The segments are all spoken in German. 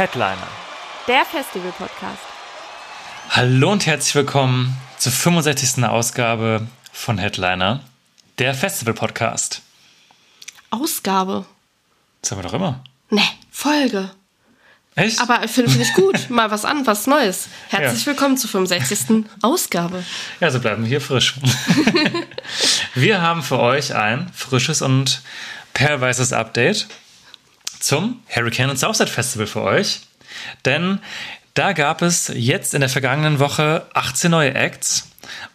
Headliner. Der Festival-Podcast. Hallo und herzlich willkommen zur 65. Ausgabe von Headliner, der Festival-Podcast. Ausgabe. Das haben wir doch immer. Ne, Folge. Echt? Aber finde find ich gut. Mal was an, was Neues. Herzlich Ja. willkommen zur 65. Ausgabe. ja, so bleiben wir hier frisch. wir haben für euch ein frisches und perlweißes Update zum Hurricane und Southside Festival für euch. Denn da gab es jetzt in der vergangenen Woche 18 neue Acts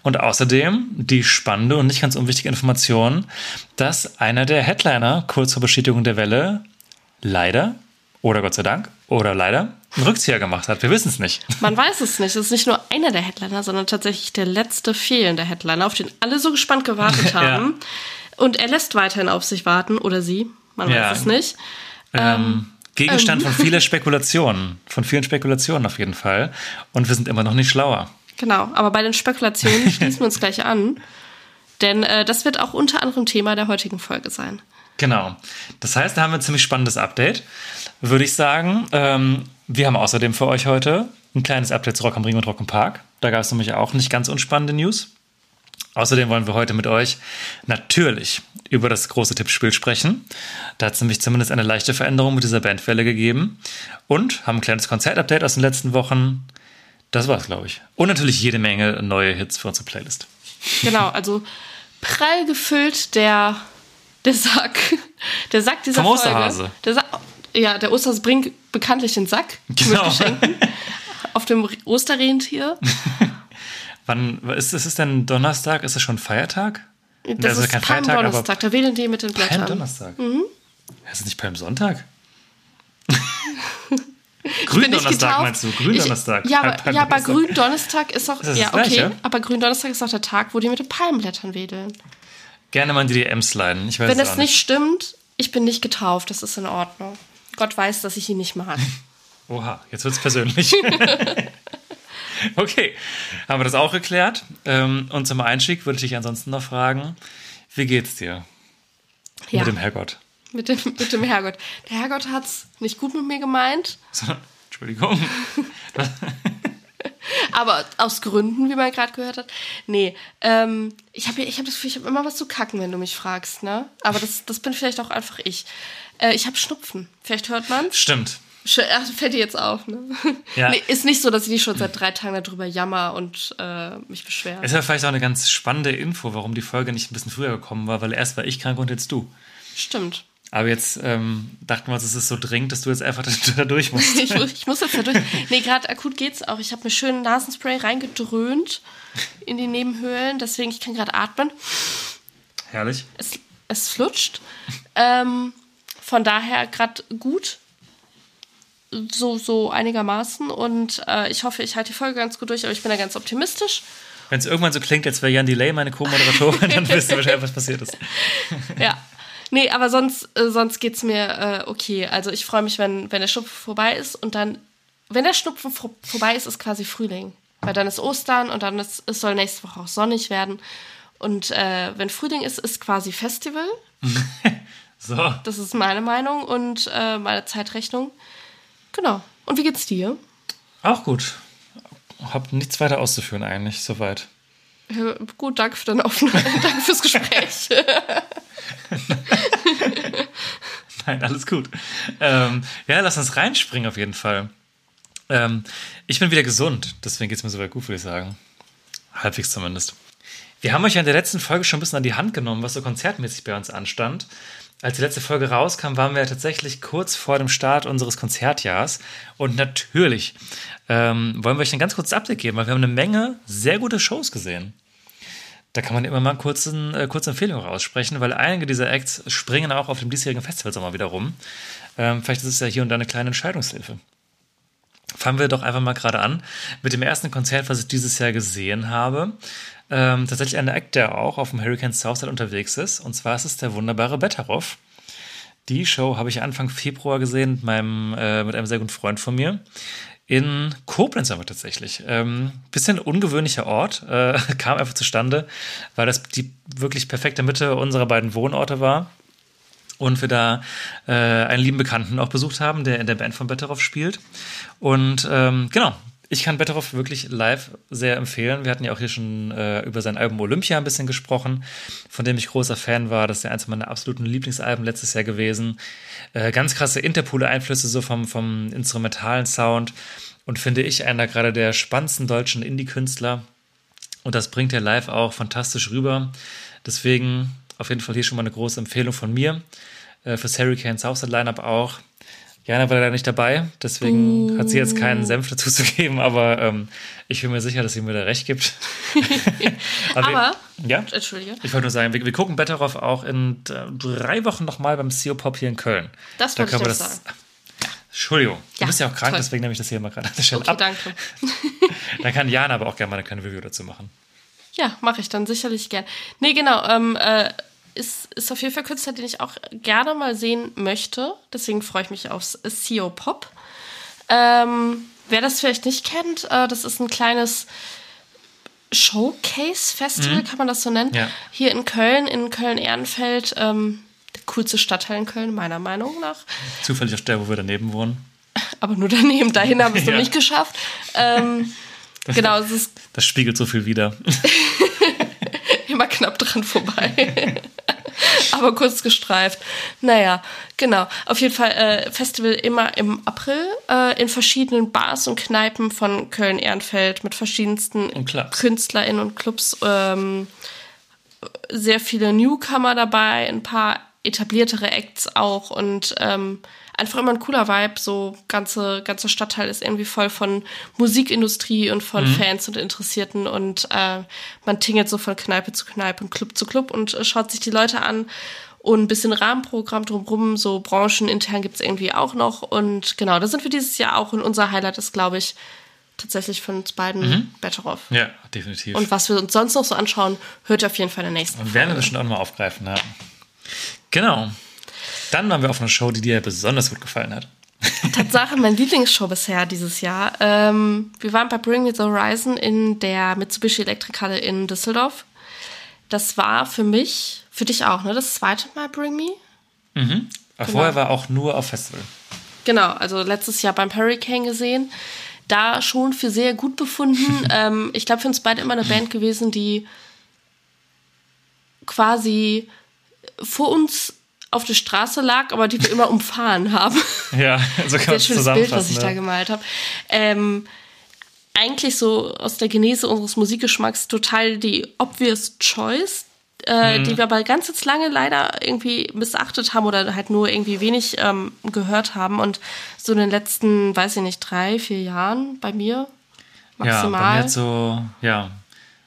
und außerdem die spannende und nicht ganz unwichtige Information, dass einer der Headliner kurz vor Bestätigung der Welle leider oder Gott sei Dank oder leider einen Rückzieher gemacht hat. Wir wissen es nicht. Man weiß es nicht. Es ist nicht nur einer der Headliner, sondern tatsächlich der letzte fehlende Headliner, auf den alle so gespannt gewartet Ja. haben. Und er lässt weiterhin auf sich warten. Oder sie. Man Ja. weiß es nicht. Ähm, Gegenstand von vieler Spekulationen. Von vielen Spekulationen auf jeden Fall. Und wir sind immer noch nicht schlauer. Genau. Aber bei den Spekulationen schließen wir uns gleich an. Denn äh, das wird auch unter anderem Thema der heutigen Folge sein. Genau. Das heißt, da haben wir ein ziemlich spannendes Update, würde ich sagen. Ähm, wir haben außerdem für euch heute ein kleines Update zu Rock am Ring und Rock im Park. Da gab es nämlich auch nicht ganz unspannende News. Außerdem wollen wir heute mit euch natürlich über das große Tippspiel sprechen. Da hat es nämlich zumindest eine leichte Veränderung mit dieser Bandwelle gegeben. Und haben ein kleines Konzertupdate aus den letzten Wochen. Das war's, glaube ich. Und natürlich jede Menge neue Hits für unsere Playlist. Genau, also prall gefüllt der, der Sack. Der Sack dieser Vom Folge. Osterhase. Der Sa ja, der Osterhase bringt bekanntlich den Sack Genau. mit Geschenken auf dem Osterrentier. Wann ist, ist es denn Donnerstag? Ist es schon Feiertag? Das Also ist kein Feiertag, Palmdonnerstag, da wählen die mit den Blättern. Palmdonnerstag. Mhm. Ist es nicht Palmsonntag? bin nicht Gründonnerstag meinst du? Gründonnerstag. Ich, ja, aber, Palm- ja, aber. Gründonnerstag ist auch, Ist ja, okay, Gleiche? aber Gründonnerstag ist auch der Tag, wo die mit den Palmblättern wedeln. Gerne mal in die DMs sliden. Ich weiß Wenn es das nicht stimmt, ich bin nicht getauft, das ist in Ordnung. Gott weiß, dass ich ihn nicht mag. Oha, jetzt wird es persönlich. okay, haben wir das auch geklärt. Ähm, Und zum Einstieg würde ich dich ansonsten noch fragen, wie geht's dir Ja. mit dem Herrgott? Mit dem, mit dem Herrgott. Der Herrgott hat's nicht gut mit mir gemeint, Entschuldigung. aber aus Gründen, wie man gerade gehört hat. Nee, ähm, ich habe ich hab das Gefühl, ich habe immer was zu kacken, wenn du mich fragst, ne? Aber das, das bin vielleicht auch einfach ich. Äh, ich habe Schnupfen. Vielleicht hört man's. Stimmt. Ach, fällt dir jetzt auf, ne? Ja. Nee, ist nicht so, dass ich nicht schon seit drei Tagen darüber jammer und äh, mich beschwere. Ist ja vielleicht auch eine ganz spannende Info, warum die Folge nicht ein bisschen früher gekommen war, weil erst war ich krank und jetzt du. Stimmt. Aber jetzt ähm, dachten wir uns, es ist so dringend, dass du jetzt einfach da durch musst. Ich, ich muss jetzt da durch. Nee, gerade akut geht's auch. Ich habe mir schön Nasenspray reingedröhnt in die Nebenhöhlen, deswegen ich kann gerade atmen. Herrlich. Es, es flutscht. Ähm, von daher gerade gut. So, so einigermaßen. Und äh, ich hoffe, ich halte die Folge ganz gut durch, aber ich bin da ganz optimistisch. Wenn es irgendwann so klingt, als wäre Jan Delay meine Co-Moderatorin, dann wisst ihr wahrscheinlich, was passiert ist. Ja. Nee, aber sonst, äh, sonst geht's mir äh, okay. Also ich freue mich, wenn, wenn der Schnupfen vorbei ist und dann, wenn der Schnupfen vor, vorbei ist, ist quasi Frühling. Weil dann ist Ostern und dann ist, es soll nächste Woche auch sonnig werden. Und äh, wenn Frühling ist, ist quasi Festival. So. Das ist meine Meinung und äh, meine Zeitrechnung. Genau. Und wie geht's dir? Auch gut. Hab nichts weiter auszuführen eigentlich, soweit. Ja, gut, danke für deine Aufnahme. danke fürs Gespräch. Nein, alles gut. Ähm, ja, lass uns reinspringen auf jeden Fall. Ähm, ich bin wieder gesund, deswegen geht es mir soweit gut, würde ich sagen. Halbwegs zumindest. Wir haben euch ja in der letzten Folge schon ein bisschen an die Hand genommen, was so konzertmäßig bei uns anstand. Als die letzte Folge rauskam, waren wir ja tatsächlich kurz vor dem Start unseres Konzertjahrs. Und natürlich ähm, wollen wir euch ein ganz kurzes Update geben, weil wir haben eine Menge sehr gute Shows gesehen. da kann man immer mal kurz eine kurze Empfehlung aussprechen, weil einige dieser Acts springen auch auf dem diesjährigen Festivalsommer wieder rum. Ähm, vielleicht ist es ja hier und da eine kleine Entscheidungshilfe. Fangen wir doch einfach mal gerade an mit dem ersten Konzert, was ich dieses Jahr gesehen habe. Ähm, tatsächlich ein Act, der auch auf dem Hurricane Southside unterwegs ist. Und zwar ist es der wunderbare Betteroff. Die Show habe ich Anfang Februar gesehen mit, meinem, äh, mit einem sehr guten Freund von mir. In Koblenz aber tatsächlich. Ähm, bisschen ungewöhnlicher Ort, äh, kam einfach zustande, weil das die wirklich perfekte Mitte unserer beiden Wohnorte war. Und wir da äh, einen lieben Bekannten auch besucht haben, der in der Band von Betteroff spielt. Und ähm, genau, ich kann Betteroff wirklich live sehr empfehlen. Wir hatten ja auch hier schon äh, über sein Album Olympia ein bisschen gesprochen, von dem ich großer Fan war. Das ist ja eins meiner absoluten Lieblingsalben letztes Jahr gewesen. Äh, ganz krasse Interpol-Einflüsse so vom, vom instrumentalen Sound und finde ich einer gerade der spannendsten deutschen Indie-Künstler. Und das bringt er live auch fantastisch rüber. Deswegen auf jeden Fall hier schon mal eine große Empfehlung von mir. Äh, fürs Hurricane Southside Lineup auch. Jana war leider nicht dabei, deswegen uh. hat sie jetzt keinen Senf dazu zu geben, aber ähm, ich bin mir sicher, dass sie mir da recht gibt. aber, aber wir, ja? Entschuldige. Ich wollte nur sagen, wir, wir gucken Betteroff auch in drei Wochen nochmal beim CO Pop hier in Köln. Das da ich das sagen. Entschuldigung, ja, du bist ja auch krank, toll. deswegen nehme ich das hier mal gerade an der Stelle okay, ab. danke. dann kann Jana aber auch gerne mal eine kleine Review dazu machen. Ja, mache ich dann sicherlich gern. Nee, genau. Ähm, äh, ist, ist auf jeden Fall Künstler, den ich auch gerne mal sehen möchte. Deswegen freue ich mich aufs CEO Pop. Ähm, wer das vielleicht nicht kennt, äh, das ist ein kleines Showcase-Festival, mhm. kann man das so nennen. Ja. Hier in Köln, in Köln-Ehrenfeld. Ähm, der coolste Stadtteil in Köln, meiner Meinung nach. Zufällig auf der, wo wir daneben wohnen. Aber nur daneben, dahin haben wir es ja. noch nicht geschafft. Ähm, das, genau, es ist. Das spiegelt so viel wider. Immer knapp dran vorbei. aber kurz gestreift. Naja, genau. Auf jeden Fall äh, Festival immer im April äh, in verschiedenen Bars und Kneipen von Köln-Ehrenfeld mit verschiedensten und KünstlerInnen und Clubs. Ähm, sehr viele Newcomer dabei, ein paar etabliertere Acts auch und ähm, einfach immer ein cooler Vibe. So ganze ganze Stadtteil ist irgendwie voll von Musikindustrie und von mhm. Fans und Interessierten und äh, man tingelt so von Kneipe zu Kneipe und Club zu Club und äh, schaut sich die Leute an und ein bisschen Rahmenprogramm drumherum, so branchenintern gibt's irgendwie auch noch und genau, da sind wir dieses Jahr auch und unser Highlight ist, glaube ich, tatsächlich von uns beiden mhm. Better Off. Ja, definitiv. Und was wir uns sonst noch so anschauen, hört ihr auf jeden Fall in der nächsten Und werden wir bestimmt auch nochmal aufgreifen, ja. Genau. Dann waren wir auf einer Show, die dir besonders gut gefallen hat. Tatsache mein Lieblingsshow bisher dieses Jahr. Ähm, wir waren bei Bring Me the Horizon in der Mitsubishi Elektrikhalle in Düsseldorf. Das war für mich, für dich auch, ne? Das zweite Mal Bring Me. Mhm. Aber genau. vorher war auch nur auf Festival. Genau, also letztes Jahr beim Hurricane gesehen. Da schon für sehr gut befunden. ähm, ich glaube, für uns beide immer eine Band gewesen, die quasi vor uns auf der Straße lag, aber die wir immer umfahren haben. Ja, so kann man Sehr schönes Bild, was ich ne? da gemalt habe. Ähm, eigentlich so aus der Genese unseres Musikgeschmacks total die obvious choice, äh, mhm. die wir aber ganz jetzt lange leider irgendwie missachtet haben oder halt nur irgendwie wenig ähm, gehört haben. Und so in den letzten, weiß ich nicht, drei, vier Jahren bei mir maximal. Ja, bei mir hat so, ja,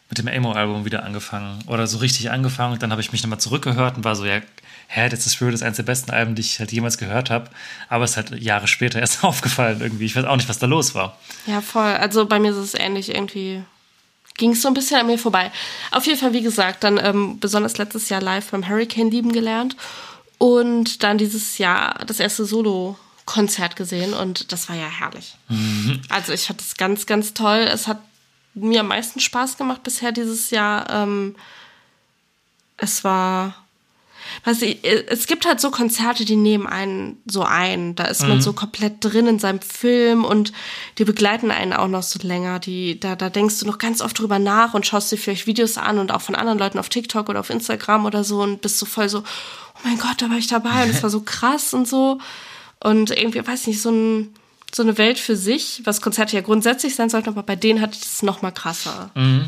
mit dem Emo-Album wieder angefangen oder so richtig angefangen und dann habe ich mich nochmal zurückgehört und war so, ja, hä, That's the Spirit ist eines der besten Alben, die ich halt jemals gehört habe. Aber es ist halt Jahre später erst aufgefallen irgendwie. Ich weiß auch nicht, was da los war. Ja, voll. Also bei mir ist es ähnlich irgendwie. Ging es so ein bisschen an mir vorbei. Auf jeden Fall, wie gesagt, dann ähm, besonders letztes Jahr live beim Hurricane lieben gelernt. Und dann dieses Jahr das erste Solo-Konzert gesehen und das war ja herrlich. Mhm. Also ich fand es ganz, ganz toll. Es hat mir am meisten Spaß gemacht bisher dieses Jahr. Ähm, es war Weißt du, es gibt halt so Konzerte, die nehmen einen so ein. Da ist mhm. man so komplett drin in seinem Film und die begleiten einen auch noch so länger. Die, da, da denkst du noch ganz oft drüber nach und schaust dir vielleicht Videos an und auch von anderen Leuten auf TikTok oder auf Instagram oder so und bist so voll so, oh mein Gott, da war ich dabei und es war so krass und so. Und irgendwie, weiß nicht, so ein, so eine Welt für sich, was Konzerte ja grundsätzlich sein sollten, aber bei denen hat es noch mal krasser. Mhm.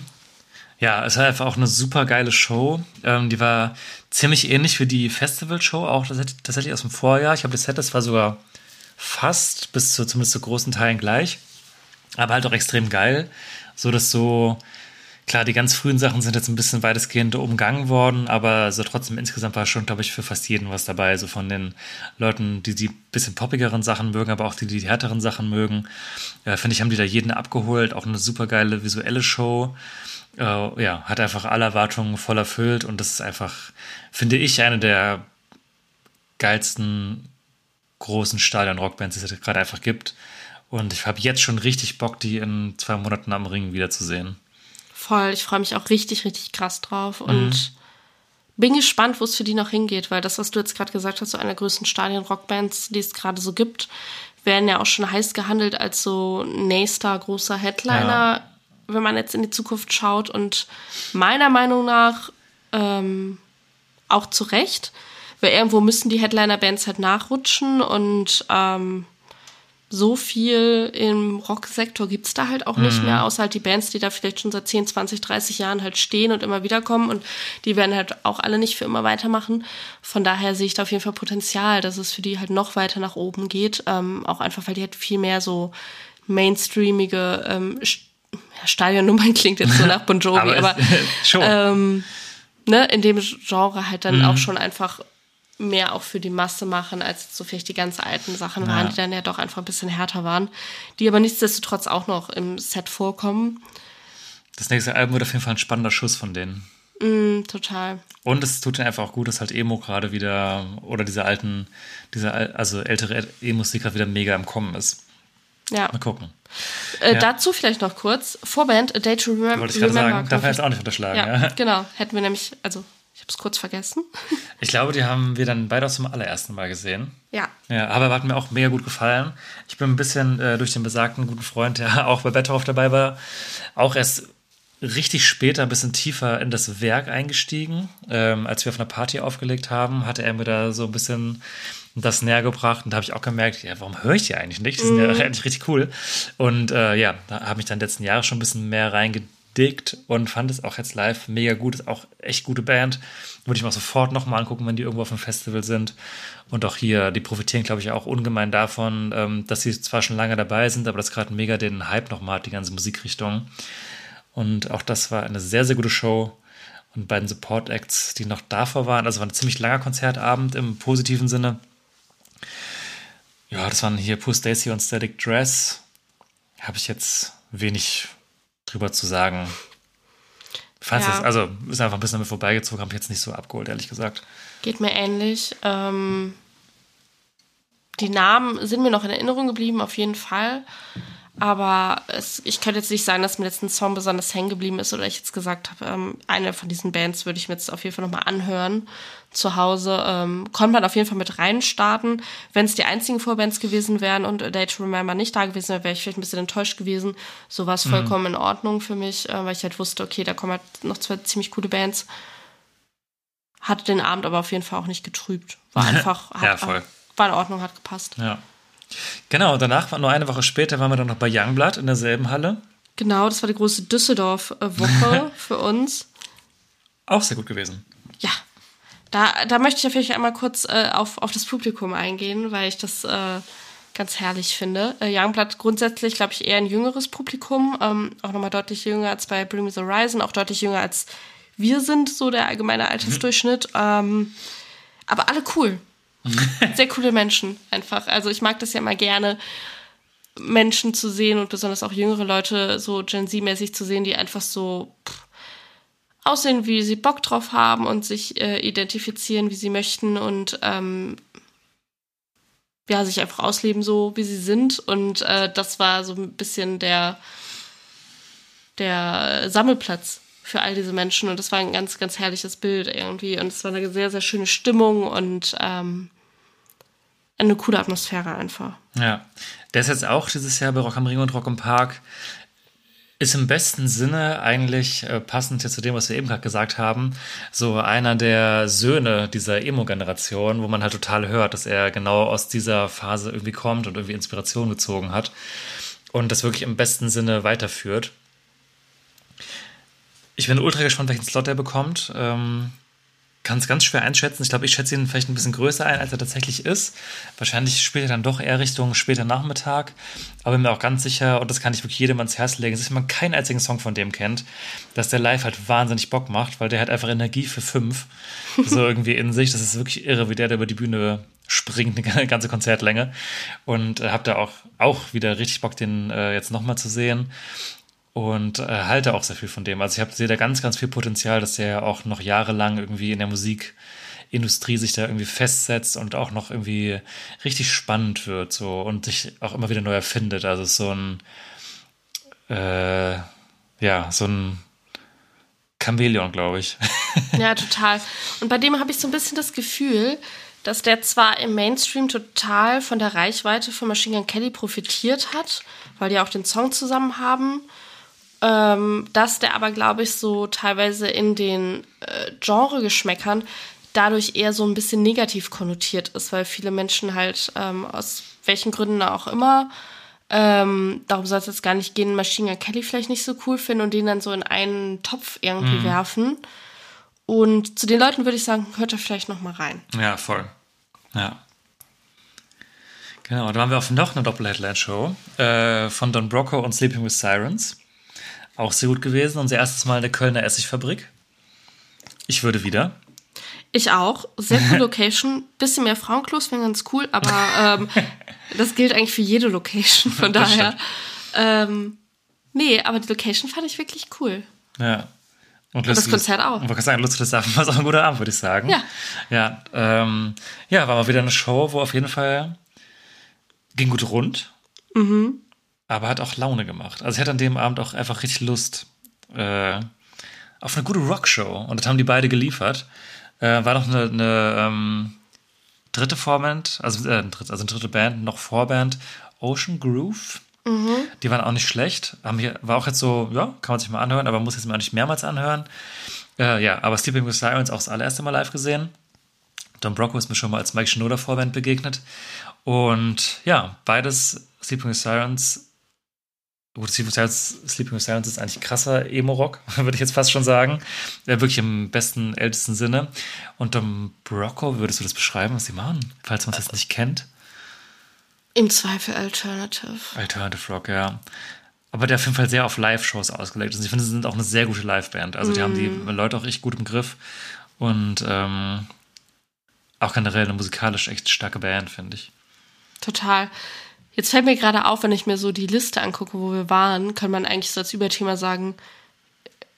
Ja, es war einfach auch eine super geile Show. Ähm, die war ziemlich ähnlich wie die Festival-Show, auch tatsächlich aus dem Vorjahr. Ich habe das Set, das war sogar fast bis zu zumindest zu großen Teilen gleich. Aber halt auch extrem geil. So dass so Klar, die ganz frühen Sachen sind jetzt ein bisschen weitestgehend umgangen worden, aber so trotzdem insgesamt war schon, glaube ich, für fast jeden was dabei. So von den Leuten, die die bisschen poppigeren Sachen mögen, aber auch die, die härteren Sachen mögen. Äh, Finde ich, haben die da jeden abgeholt. Auch eine super geile visuelle Show. Äh, ja, hat einfach alle Erwartungen voll erfüllt und das ist einfach, finde ich, eine der geilsten großen Stadion-Rockbands, die es gerade einfach gibt. Und ich habe jetzt schon richtig Bock, die in zwei Monaten am Ring wiederzusehen. Voll, ich freue mich auch richtig, richtig krass drauf und Mhm. bin gespannt, wo es für die noch hingeht, weil das, was du jetzt gerade gesagt hast, so einer der größten Stadien-Rockbands, die es gerade so gibt, werden ja auch schon heiß gehandelt als so nächster großer Headliner, wenn man jetzt in die Zukunft schaut und meiner Meinung nach ähm, auch zu Recht, weil irgendwo müssen die Headliner-Bands halt nachrutschen und ähm, so viel im Rocksektor gibt's da halt auch nicht mehr, außer halt die Bands, die da vielleicht schon seit 10, 20, 30 Jahren halt stehen und immer wieder kommen und die werden halt auch alle nicht für immer weitermachen. Von daher sehe ich da auf jeden Fall Potenzial, dass es für die halt noch weiter nach oben geht. Ähm, auch einfach, weil die halt viel mehr so mainstreamige ähm, St- Stadionnummern klingt jetzt so nach Bon Jovi, Aber aber, es- schon. ähm, ne, in dem Genre halt dann Mhm. auch schon einfach mehr auch für die Masse machen, als so vielleicht die ganz alten Sachen waren, Ja. die dann ja doch einfach ein bisschen härter waren, die aber nichtsdestotrotz auch noch im Set vorkommen. Das nächste Album wird auf jeden Fall ein spannender Schuss von denen. Mm, total. Und es tut ihnen einfach auch gut, dass halt Emo gerade wieder, oder diese alten, diese al- also ältere E-Musik gerade wieder mega im Kommen ist. Ja. Mal gucken. Äh, Ja. Dazu vielleicht noch kurz. Vorband, A Day to Remem Wollte ich gerade Remember. sagen, darf man jetzt auch nicht unterschlagen. ja, Ja. genau. Hätten wir nämlich, also ich habe es kurz vergessen. Ich glaube, die haben wir dann beide auch zum allerersten Mal gesehen. ja. Ja, aber hat mir auch mega gut gefallen. Ich bin ein bisschen äh, durch den besagten guten Freund, der auch bei Betterhoff dabei war, auch erst richtig später ein bisschen tiefer in das Werk eingestiegen. Ähm, als wir auf einer Party aufgelegt haben, hatte er mir da so ein bisschen das näher gebracht und da habe ich auch gemerkt, ja, warum höre ich die eigentlich nicht? Die sind ja eigentlich richtig cool. Und äh, ja, da habe ich dann letzten Jahre schon ein bisschen mehr reingedickt und fand es auch jetzt live mega gut. Ist auch echt gute Band. Würde ich mir auch sofort nochmal angucken, wenn die irgendwo auf einem Festival sind. Und auch hier, die profitieren, glaube ich, auch ungemein davon, ähm, dass sie zwar schon lange dabei sind, aber das gerade mega den Hype nochmal hat, die ganze Musikrichtung. Und auch das war eine sehr, sehr gute Show. Und beiden Support-Acts, die noch davor waren, also war ein ziemlich langer Konzertabend im positiven Sinne. Ja, das waren hier Pooh Stacy und Static Dress. Habe ich jetzt wenig drüber zu sagen. Fand's Ja. jetzt, also ist einfach ein bisschen damit vorbeigezogen, habe ich jetzt nicht so abgeholt, ehrlich gesagt. Geht mir ähnlich. Ähm, die Namen sind mir noch in Erinnerung geblieben, auf jeden Fall. Aber es, ich könnte jetzt nicht sagen, dass mir jetzt ein Song besonders hängen geblieben ist oder ich jetzt gesagt habe, ähm, eine von diesen Bands würde ich mir jetzt auf jeden Fall nochmal anhören zu Hause. Ähm, konnte man auf jeden Fall mit reinstarten. Wenn es die einzigen Vorbands gewesen wären und A Day to Remember nicht da gewesen wäre, wäre ich vielleicht ein bisschen enttäuscht gewesen. So war es vollkommen in Ordnung für mich, äh, weil ich halt wusste, okay, da kommen halt noch zwei ziemlich coole Bands. Hat den Abend aber auf jeden Fall auch nicht getrübt. War einfach, hat, Ja, voll. war in Ordnung, hat gepasst. Ja. Genau, danach, nur eine Woche später, waren wir dann noch bei Youngblood in derselben Halle. Genau, das war die große Düsseldorf-Woche für uns. Auch sehr gut gewesen. Da, da möchte ich vielleicht einmal kurz äh, auf, auf das Publikum eingehen, weil ich das äh, ganz herrlich finde. Äh, Youngblood grundsätzlich, glaube ich, eher ein jüngeres Publikum, ähm, auch nochmal deutlich jünger als bei Bring Me the Horizon, auch deutlich jünger als wir sind, so der allgemeine Altersdurchschnitt. Ähm, aber alle cool. Sehr coole Menschen einfach. Also ich mag das ja immer gerne, Menschen zu sehen und besonders auch jüngere Leute so Gen Z-mäßig zu sehen, die einfach so pff, aussehen, wie sie Bock drauf haben und sich äh, identifizieren, wie sie möchten und ähm, ja, sich einfach ausleben, so wie sie sind. Und äh, das war so ein bisschen der, der Sammelplatz für all diese Menschen. Und das war ein ganz, ganz herrliches Bild irgendwie. Und es war eine sehr, sehr schöne Stimmung und ähm, eine coole Atmosphäre einfach. Ja. Der ist jetzt auch dieses Jahr bei Rock am Ring und Rock im Park. Ist im besten Sinne eigentlich äh, passend jetzt zu dem, was wir eben gerade gesagt haben, so einer der Söhne dieser Emo-Generation, wo man halt total hört, dass er genau aus dieser Phase irgendwie kommt und irgendwie Inspiration gezogen hat und das wirklich im besten Sinne weiterführt. Ich bin ultra gespannt, welchen Slot er bekommt. Ähm, kann es ganz schwer einschätzen. Ich glaube, ich schätze ihn vielleicht ein bisschen größer ein, als er tatsächlich ist. Wahrscheinlich spielt er dann doch eher Richtung später Nachmittag. Aber bin mir auch ganz sicher, und das kann ich wirklich jedem ans Herz legen, dass man keinen einzigen Song von dem kennt, dass der live halt wahnsinnig Bock macht, weil der hat einfach Energie für fünf. so irgendwie in sich. Das ist wirklich irre, wie der da über die Bühne springt, eine ganze Konzertlänge. Und äh, habe da auch, auch wieder richtig Bock, den äh, jetzt nochmal zu sehen und äh, halte auch sehr viel von dem. Also ich sehe da ganz, ganz viel Potenzial, dass der auch noch jahrelang irgendwie in der Musikindustrie sich da irgendwie festsetzt und auch noch irgendwie richtig spannend wird so und sich auch immer wieder neu erfindet. Also so ein äh, ja, so ein Chamäleon, glaube ich. ja, total. Und bei dem habe ich so ein bisschen das Gefühl, dass der zwar im Mainstream total von der Reichweite von Machine Gun Kelly profitiert hat, weil die auch den Song zusammen haben ähm, dass der aber, glaube ich, so teilweise in den äh, Genregeschmäckern dadurch eher so ein bisschen negativ konnotiert ist, weil viele Menschen halt ähm, aus welchen Gründen auch immer, ähm, darum soll es jetzt gar nicht gehen, Machine Gun Kelly vielleicht nicht so cool finden und den dann so in einen Topf irgendwie mhm. werfen. Und zu den Leuten würde ich sagen, hört da vielleicht noch mal rein. Ja, voll. Ja. Genau, da haben wir auf noch eine Doppel-Headline-Show äh, von Don Brocco und Sleeping with Sirens. Auch sehr gut gewesen. Unser erstes Mal in der Kölner Essigfabrik. Ich würde wieder. Ich auch. Sehr cool Location. Bisschen mehr Frauenklos wäre ganz cool, aber ähm, das gilt eigentlich für jede Location. Von daher. Ähm, nee, aber die Location fand ich wirklich cool. Ja. Und, und das Konzert auch. Und man kann sagen, lustiges Abend war auch ein guter Abend, würde ich sagen. Ja. Ja, ähm, ja, war mal wieder eine Show, wo auf jeden Fall ging gut rund. Mhm aber hat auch Laune gemacht. Also ich hatte an dem Abend auch einfach richtig Lust äh, auf eine gute Rockshow und das haben die beide geliefert. Äh, war noch eine, eine ähm, dritte Vorband, also, äh, also eine dritte Band, noch Vorband, Ocean Groove. Mhm. Die waren auch nicht schlecht. Haben hier, war auch jetzt so, ja, kann man sich mal anhören, aber muss jetzt mal nicht mehrmals anhören. Äh, ja, aber Sleeping with Sirens auch das allererste Mal live gesehen. Don Brocco ist mir schon mal als Mike Schnoder Vorband begegnet. Und ja, beides Sleeping with Sirens Gut, Sleeping with Silence ist eigentlich krasser Emo-Rock, würde ich jetzt fast schon sagen. Ja, wirklich im besten, ältesten Sinne. Und Dom Brocco, würdest du das beschreiben, was sie machen, falls man es jetzt nicht kennt? Im Zweifel Alternative. Alternative Rock, ja. Aber der auf jeden Fall sehr auf Live-Shows ausgelegt ist. Ich finde, sie sind auch eine sehr gute Live-Band. Also, die mm. haben die mm. Leute auch echt gut im Griff. Und ähm, auch generell eine musikalisch echt starke Band, finde ich. Total. Jetzt fällt mir gerade auf, wenn ich mir so die Liste angucke, wo wir waren, kann man eigentlich so als Überthema sagen,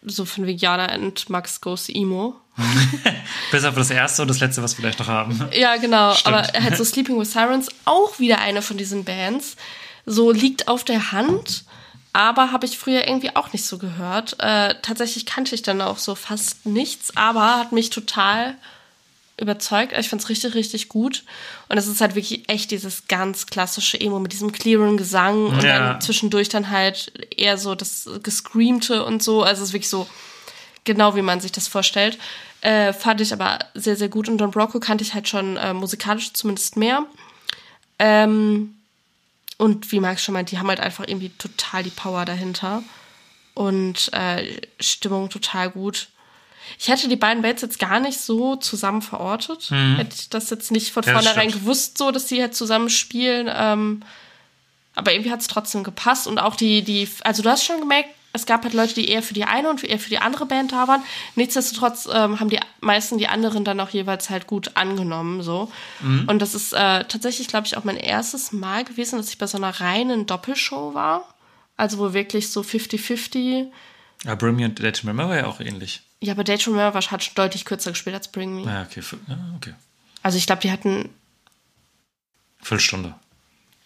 so von Veganer und Max Goes Emo. Bis auf das erste und das letzte, was wir vielleicht noch haben. Ja, genau. Stimmt. Aber halt so Sleeping with Sirens, auch wieder eine von diesen Bands. So liegt auf der Hand, aber habe ich früher irgendwie auch nicht so gehört. Äh, tatsächlich kannte ich dann auch so fast nichts, aber hat mich total überzeugt. Ich fand es richtig, richtig gut. Und es ist halt wirklich echt dieses ganz klassische Emo mit diesem clearen Gesang und ja. dann zwischendurch dann halt eher so das Gescreamte und so. Also es ist wirklich so genau, wie man sich das vorstellt. Äh, fand ich aber sehr, sehr gut. Und Don Brocco kannte ich halt schon äh, musikalisch zumindest mehr. Ähm, und wie Max schon meint, die haben halt einfach irgendwie total die Power dahinter. Und äh, Stimmung total gut. Ich hätte die beiden Bands jetzt gar nicht so zusammen verortet. Mhm. Hätte ich das jetzt nicht von ja, vornherein gewusst, so dass sie halt zusammen spielen. Ähm, aber irgendwie hat es trotzdem gepasst. Und auch die, die, also du hast schon gemerkt, es gab halt Leute, die eher für die eine und eher für die andere Band da waren. Nichtsdestotrotz ähm, haben die meisten die anderen dann auch jeweils halt gut angenommen. so. Mhm. Und das ist äh, tatsächlich, glaube ich, auch mein erstes Mal gewesen, dass ich bei so einer reinen Doppelshow war. Also wo wirklich so 50-50. Ja, and Let Remember war ja auch ähnlich. Ja, aber Date Remember hat schon deutlich kürzer gespielt als Bring Me. Ja, okay. Ja, okay. Also ich glaube, die hatten. Viertelstunde.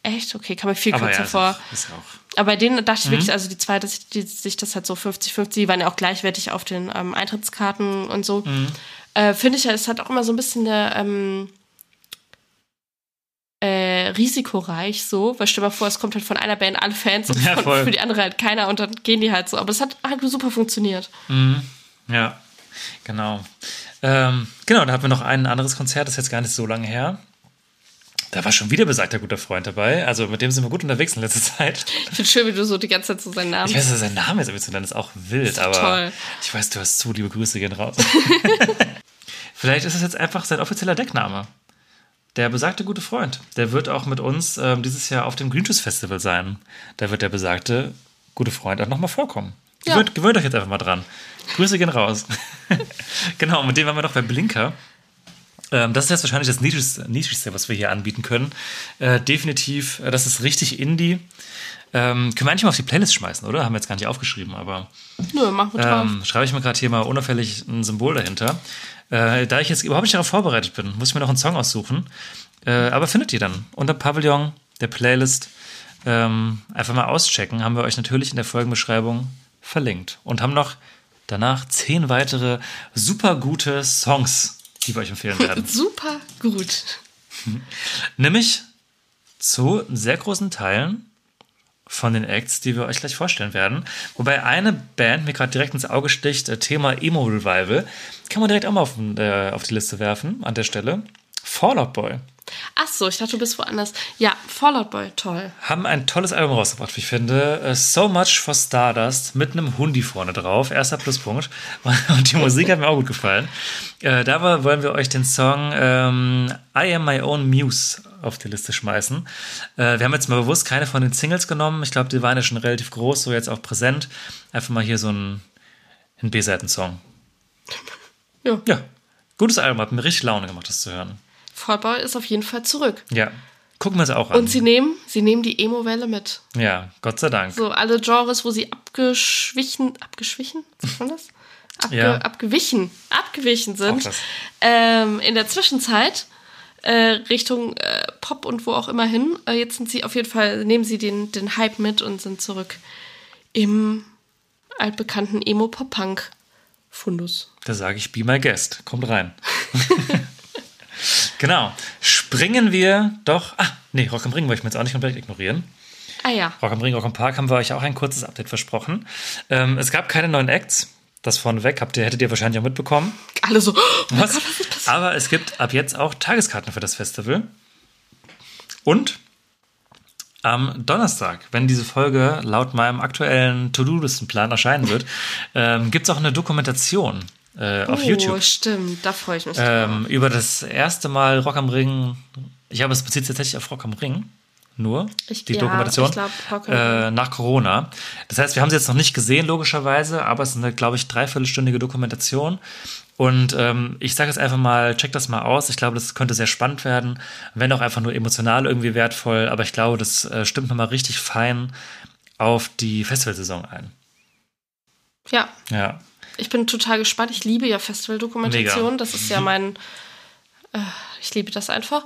Echt? Okay, kam mir viel aber kürzer ja, vor. Ist auch. Aber bei denen dachte ich mhm. wirklich, also die zwei, dass ich, die, sich das halt so 50-50, die waren ja auch gleichwertig auf den ähm, Eintrittskarten und so. Mhm. Äh, Finde ich ja, es hat auch immer so ein bisschen eine. Ähm, äh, risikoreich so, weil stell dir mal vor, es kommt halt von einer Band alle Fans und ja, für die andere halt keiner und dann gehen die halt so. Aber es hat halt super funktioniert. Mhm. Ja, genau. Ähm, genau, da hatten wir noch ein anderes Konzert, das ist jetzt gar nicht so lange her. Da war schon wieder besagter guter Freund dabei. Also mit dem sind wir gut unterwegs in letzter Zeit. Ich finde schön, wie du so die ganze Zeit so seinen Namen. Ich weiß, dass sein Name ist, aber zu nennen ist auch wild. aber toll. ich weiß, du hast zu, liebe Grüße gehen raus. Vielleicht ist es jetzt einfach sein offizieller Deckname. Der besagte gute Freund. Der wird auch mit uns ähm, dieses Jahr auf dem Green Juice Festival sein. Da wird der besagte gute Freund auch nochmal vorkommen. Ja. Gewöhnt, gewöhnt euch jetzt einfach mal dran. Grüße gehen raus. genau, mit dem waren wir noch bei Blinker. Ähm, das ist jetzt wahrscheinlich das niedrigste, niedrigste was wir hier anbieten können. Äh, definitiv, äh, das ist richtig Indie. Ähm, können wir eigentlich mal auf die Playlist schmeißen, oder? Haben wir jetzt gar nicht aufgeschrieben, aber Nö, mach mit drauf. ähm, schreibe ich mir gerade hier mal unauffällig ein Symbol dahinter. Äh, da ich jetzt überhaupt nicht darauf vorbereitet bin, muss ich mir noch einen Song aussuchen. Äh, aber findet ihr dann unter Pavillon der Playlist. Ähm, einfach mal auschecken. Haben wir euch natürlich in der Folgenbeschreibung verlinkt. Und haben noch danach zehn weitere super gute Songs, die wir euch empfehlen werden. Super gut. Nämlich zu sehr großen Teilen von den Acts, die wir euch gleich vorstellen werden. Wobei eine Band mir gerade direkt ins Auge sticht, äh, Thema Emo Revival, kann man direkt auch mal auf, äh, auf die Liste werfen an der Stelle. Fallout Boy Ach so, ich dachte, du bist woanders. Ja, Fallout Boy, toll. haben ein tolles Album rausgebracht, wie ich finde. Äh, So Much for Stardust mit einem Hundi vorne drauf. Erster Pluspunkt. Und die Musik hat mir auch gut gefallen. Äh, dabei wollen wir euch den Song ähm, I Am My Own Muse auf die Liste schmeißen. Äh, wir haben jetzt mal bewusst keine von den Singles genommen. Ich glaube, die waren ja schon relativ groß, so jetzt auch präsent. Einfach mal hier so ein, ein B-Seiten-Song. Ja. Ja, gutes Album. Hat mir richtig Laune gemacht, das zu hören. Boy ist auf jeden Fall zurück. Ja, gucken wir es auch an. Und sie nehmen, sie nehmen die Emo-Welle mit. ja, Gott sei Dank. So alle Genres, wo sie abgeschwichen, abgeschwichen, sagt man das? Abge, Ja. Abgewichen, abgewichen sind. Ähm, in der Zwischenzeit äh, Richtung äh, Pop und wo auch immer hin. Äh, jetzt sind sie auf jeden Fall, nehmen sie den, den Hype mit und sind zurück im altbekannten Emo-Pop-Punk-Fundus. Da sage ich, be my guest. Kommt rein. genau. Springen wir doch. Ah, nee, Rock am Ring wollte ich mir jetzt auch nicht komplett ignorieren. Ah ja. Rock am Ring, Rock am Park haben wir euch auch ein kurzes Update versprochen. Ähm, es gab keine neuen Acts. Das vorneweg habt ihr, hättet ihr wahrscheinlich auch mitbekommen. Alle so, oh Was? Gott, was ist? Aber es gibt ab jetzt auch Tageskarten für das Festival. Und am Donnerstag, wenn diese Folge laut meinem aktuellen To-Do-Listenplan erscheinen wird, ähm, gibt es auch eine Dokumentation äh, auf oh, YouTube. stimmt, da freue ich mich drauf. Ähm, über das erste Mal Rock am Ring. Ich habe es bezieht sich tatsächlich auf Rock am Ring. Nur Ich- die ja, Dokumentation ich glaub, Rock äh, nach Corona. Das heißt, wir haben sie jetzt noch nicht gesehen, logischerweise, aber es ist eine, glaube ich, dreiviertelstündige Dokumentation. Und ähm, ich sage jetzt einfach mal, check das mal aus. Ich glaube, das könnte sehr spannend werden. Wenn auch einfach nur emotional irgendwie wertvoll. Aber ich glaube, das äh, stimmt nochmal richtig fein auf die Festivalsaison ein. Ja, Ja. Ich bin total gespannt. Ich liebe ja Festivaldokumentation. Das ist ja mein. Äh, ich liebe das einfach.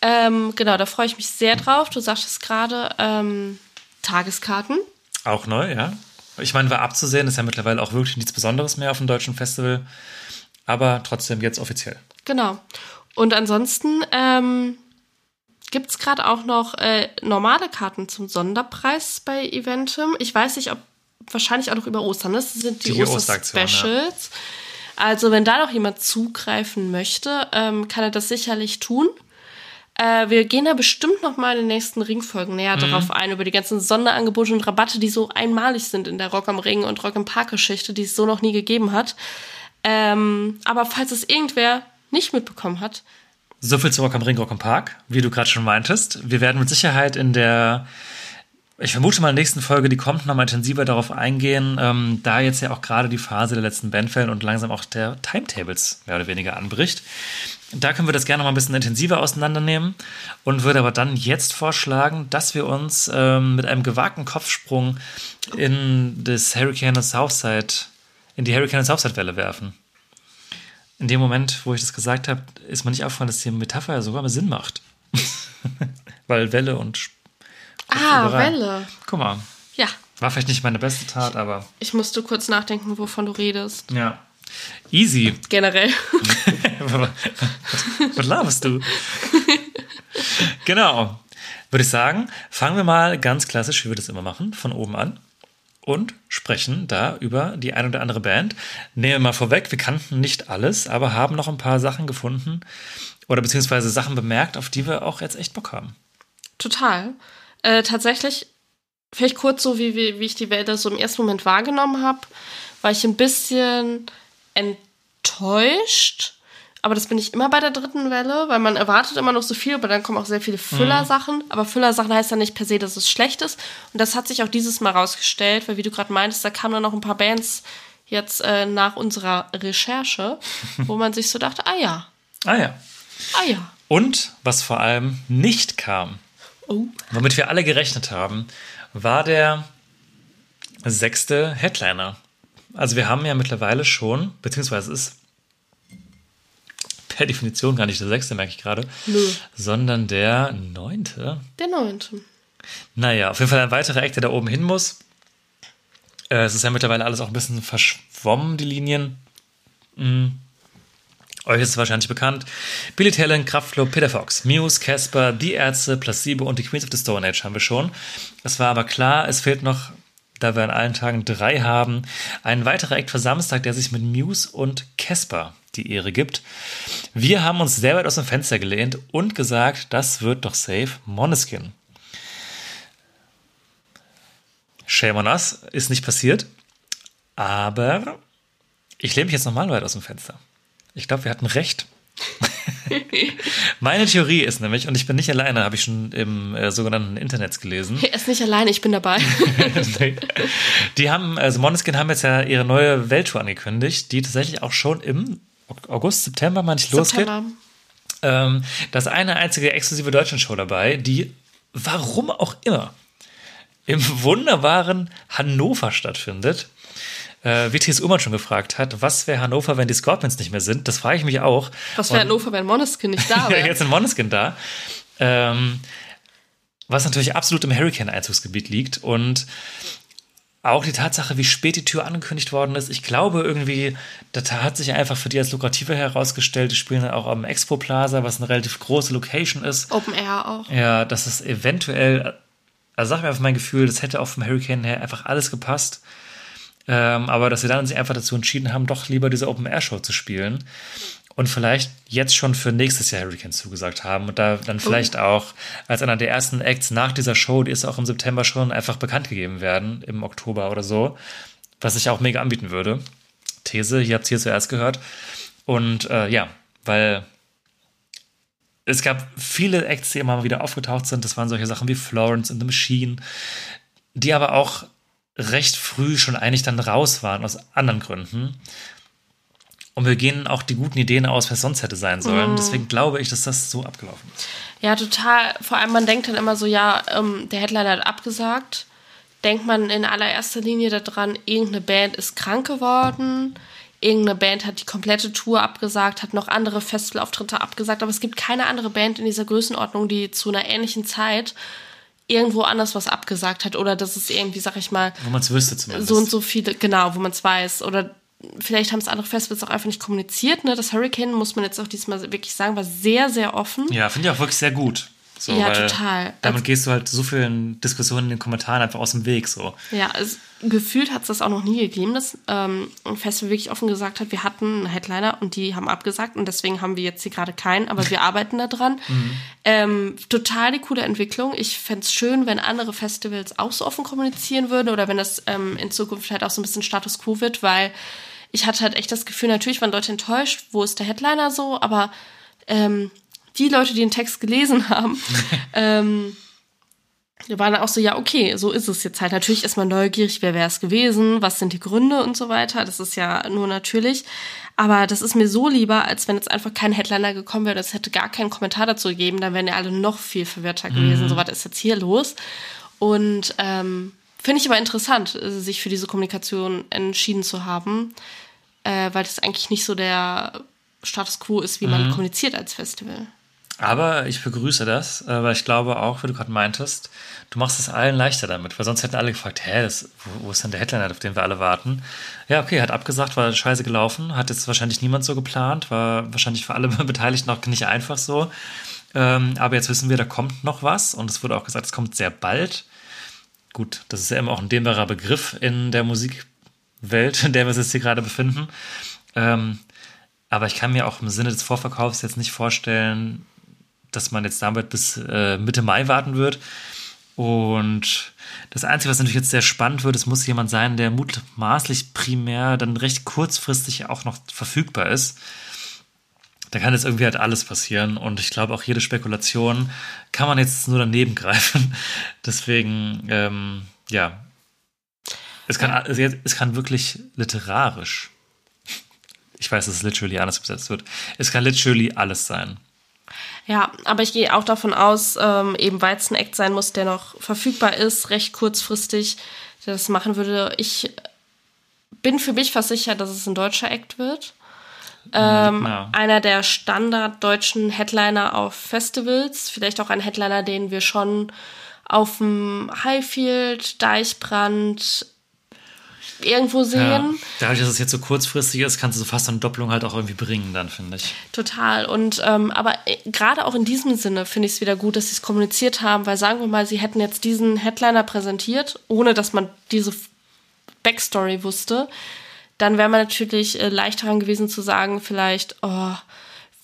Ähm, genau, da freue ich mich sehr drauf. Du sagtest gerade ähm, Tageskarten. Auch neu, ja. Ich meine, war abzusehen, ist ja mittlerweile auch wirklich nichts Besonderes mehr auf dem deutschen Festival. Aber trotzdem jetzt offiziell. Genau. Und ansonsten ähm, gibt es gerade auch noch äh, normale Karten zum Sonderpreis bei Eventim. Ich weiß nicht, ob wahrscheinlich auch noch über Ostern. Das sind die, Die Oster-Specials. Also, wenn da noch jemand zugreifen möchte, ähm, kann er das sicherlich tun. Äh, wir gehen da bestimmt noch mal in den nächsten Ringfolgen näher Mhm. darauf ein, über die ganzen Sonderangebote und Rabatte, die so einmalig sind in der Rock am Ring und Rock am Park Geschichte, die es so noch nie gegeben hat. Ähm, aber falls es irgendwer nicht mitbekommen hat, So viel zu Rock am Ring, Rock am Park, wie du gerade schon meintest. Wir werden mit Sicherheit in der, ich vermute mal in der nächsten Folge, die kommt, nochmal intensiver darauf eingehen, ähm, da jetzt ja auch gerade die Phase der letzten Bandfällen und langsam auch der Timetables mehr oder weniger anbricht. Da können wir das gerne noch mal ein bisschen intensiver auseinandernehmen und würde aber dann jetzt vorschlagen, dass wir uns ähm, mit einem gewagten Kopfsprung in das Hurricane Southside, in die Hurricane Southside Welle werfen. In dem Moment, wo ich das gesagt habe, ist mir nicht aufgefallen, dass die Metapher ja sogar mal Sinn macht. Weil Welle und Sp- Ah. Welle. Guck mal, Ja, war vielleicht nicht meine beste Tat, aber ich musste kurz nachdenken, wovon du redest. ja. Easy. Generell. Was laberst du? genau. Würde ich sagen, fangen wir mal ganz klassisch, wie wir das immer machen, von oben an und sprechen da über die ein oder andere Band. Nehmen wir mal vorweg, wir kannten nicht alles, aber haben noch ein paar Sachen gefunden oder beziehungsweise Sachen bemerkt, auf die wir auch jetzt echt Bock haben. Total. Äh, tatsächlich, vielleicht kurz so, wie, wie, wie ich die Welle so im ersten Moment wahrgenommen habe, war ich ein bisschen enttäuscht. Aber das bin ich immer bei der dritten Welle, weil man erwartet immer noch so viel, aber dann kommen auch sehr viele Füllersachen. Aber Füllersachen heißt ja nicht per se, dass es schlecht ist. Und das hat sich auch dieses Mal rausgestellt, weil wie du gerade meintest, da kamen dann noch ein paar Bands jetzt äh, nach unserer Recherche, wo man sich so dachte, ah ja, Ah ja. ah ja. Und was vor allem nicht kam, Oh. womit wir alle gerechnet haben, war der sechste Headliner. Also wir haben ja mittlerweile schon, beziehungsweise es ist per Definition gar nicht der sechste, merke ich gerade, Nö. sondern der neunte. Der neunte. Naja, auf jeden Fall ein weiterer Eck, der da oben hin muss. Äh, es ist ja mittlerweile alles auch ein bisschen verschwommen, die Linien. Mm. Euch ist es wahrscheinlich bekannt. Billy Talent, Kraftklub, Peter Fox, Muse, Casper, Die Ärzte, Placebo und die Queens of the Stone Age haben wir schon. Es war aber klar, es fehlt noch, da wir an allen Tagen drei haben, ein weiterer Act für Samstag, der sich mit Muse und Casper die Ehre gibt. Wir haben uns sehr weit aus dem Fenster gelehnt und gesagt, das wird doch safe Moneskin. Shame on us, ist nicht passiert. Aber ich lehne mich jetzt nochmal weit aus dem Fenster. Ich glaube, wir hatten recht. Meine Theorie ist nämlich, und ich bin nicht alleine, habe ich schon im äh, sogenannten Internet gelesen. Er ist nicht alleine, ich bin dabei. Die haben, also Måneskin haben jetzt ja ihre neue Welttour angekündigt, die tatsächlich auch schon im August, September, meine ich, losgeht. Ähm, da ist eine einzige exklusive Deutschland-Show dabei, die, warum auch immer, im wunderbaren Hannover stattfindet. Äh, wie T.S. Ullmann schon gefragt hat, was wäre Hannover, wenn die Scorpions nicht mehr sind? Das frage ich mich auch. Was wäre Hannover, wenn Moneskin nicht da wäre? jetzt in Moneskin da. Ähm, was natürlich absolut im Hurricane-Einzugsgebiet liegt. Und auch die Tatsache, wie spät die Tür angekündigt worden ist. Ich glaube irgendwie, das hat sich einfach für die als lukrativer herausgestellt. Die spielen dann auch am Expo Plaza, was eine relativ große Location ist. Open Air auch. Ja, das ist eventuell, also sag mir einfach mein Gefühl, das hätte auch vom Hurricane her einfach alles gepasst. Ähm, aber dass sie dann sich einfach dazu entschieden haben, doch lieber diese Open-Air-Show zu spielen und vielleicht jetzt schon für nächstes Jahr Hurricane zugesagt haben und da dann vielleicht auch als einer der ersten Acts nach dieser Show, die ist auch im September schon, einfach bekannt gegeben werden, im Oktober oder so, was ich auch mega anbieten würde. These, hier habt ihr zuerst gehört. Und äh, ja, weil es gab viele Acts, die immer wieder aufgetaucht sind. Das waren solche Sachen wie Florence and the Machine, die aber auch recht früh schon eigentlich dann raus waren aus anderen Gründen. Und wir gehen auch die guten Ideen aus, was sonst hätte sein sollen. Deswegen glaube ich, dass das so abgelaufen ist. Ja, total. Vor allem, man denkt dann immer so, ja, ähm, der Headliner hat abgesagt. Denkt man in allererster Linie daran, irgendeine Band ist krank geworden. Irgendeine Band hat die komplette Tour abgesagt, hat noch andere Festivalauftritte abgesagt. Aber es gibt keine andere Band in dieser Größenordnung, die zu einer ähnlichen Zeit irgendwo anders was abgesagt hat. Oder dass es irgendwie, sag ich mal, Wo man es wüsste zumindest. so und so viele, genau, wo man es weiß. Oder vielleicht haben es andere Festivals auch einfach nicht kommuniziert. Ne? Das Hurricane, muss man jetzt auch diesmal wirklich sagen, war sehr, sehr offen. Ja, finde ich auch wirklich sehr gut. So, Ja, total. Damit Also- gehst du halt so vielen Diskussionen in den Kommentaren einfach aus dem Weg. So. Ja, es, gefühlt hat es das auch noch nie gegeben, dass ähm, ein Festival wirklich offen gesagt hat, wir hatten einen Headliner und die haben abgesagt und deswegen haben wir jetzt hier gerade keinen, aber wir arbeiten da dran. Ähm, total die coole Entwicklung. Ich fände es schön, wenn andere Festivals auch so offen kommunizieren würden oder wenn das ähm, in Zukunft halt auch so ein bisschen Status quo wird, weil ich hatte halt echt das Gefühl, natürlich waren Leute enttäuscht, wo ist der Headliner so, aber ähm, die Leute, die den Text gelesen haben, ähm, waren auch so, ja, okay, so ist es jetzt halt. Natürlich ist man neugierig, wer wäre es gewesen, was sind die Gründe und so weiter. Das ist ja nur natürlich. Aber das ist mir so lieber, als wenn jetzt einfach kein Headliner gekommen wäre, es hätte gar keinen Kommentar dazu gegeben, dann wären ja alle noch viel verwirrter gewesen. So, was ist jetzt hier los? Und ähm, finde ich aber interessant, äh, sich für diese Kommunikation entschieden zu haben, äh, weil das eigentlich nicht so der Status quo ist, wie man kommuniziert als Festival. Aber ich begrüße das, äh, weil ich glaube auch, wie du gerade meintest, du machst es allen leichter damit, weil sonst hätten alle gefragt, hä, das, wo, ist denn der Headliner, auf den wir alle warten? Ja, okay, hat abgesagt, war scheiße gelaufen, hat jetzt wahrscheinlich niemand so geplant, war wahrscheinlich für alle Beteiligten auch nicht einfach so. Ähm, aber jetzt wissen wir, da kommt noch was und es wurde auch gesagt, es kommt sehr bald. Gut, das ist ja immer auch ein dehnbarer Begriff in der Musikwelt, in der wir uns jetzt hier gerade befinden. Ähm, aber ich kann mir auch im Sinne des Vorverkaufs jetzt nicht vorstellen, dass man jetzt damit bis äh, Mitte Mai warten wird. Und das Einzige, was natürlich jetzt sehr spannend wird, es muss jemand sein, der mutmaßlich primär dann recht kurzfristig auch noch verfügbar ist. da kann jetzt irgendwie halt alles passieren und ich glaube auch jede Spekulation kann man jetzt nur daneben greifen. Deswegen, ähm, ja, es kann, also es kann wirklich literarisch, ich weiß, dass es literally anders übersetzt wird, es kann literally alles sein. Ja, aber ich gehe auch davon aus, ähm, eben weil es ein Act sein muss, der noch verfügbar ist, recht kurzfristig, der das machen würde. Ich bin für mich fast sicher, dass es ein deutscher Act wird. Ähm, Ja. Einer der standarddeutschen Headliner auf Festivals, vielleicht auch ein Headliner, den wir schon auf dem Highfield, Deichbrand irgendwo Ja. sehen. Dadurch, dass es jetzt so kurzfristig ist, kannst du so fast eine Doppelung halt auch irgendwie bringen, dann finde ich. Total. Und ähm, aber äh, gerade auch in diesem Sinne finde ich es wieder gut, dass sie es kommuniziert haben, weil sagen wir mal, sie hätten jetzt diesen Headliner präsentiert, ohne dass man diese Backstory wusste, dann wäre man natürlich äh, leicht daran gewesen zu sagen, vielleicht, oh,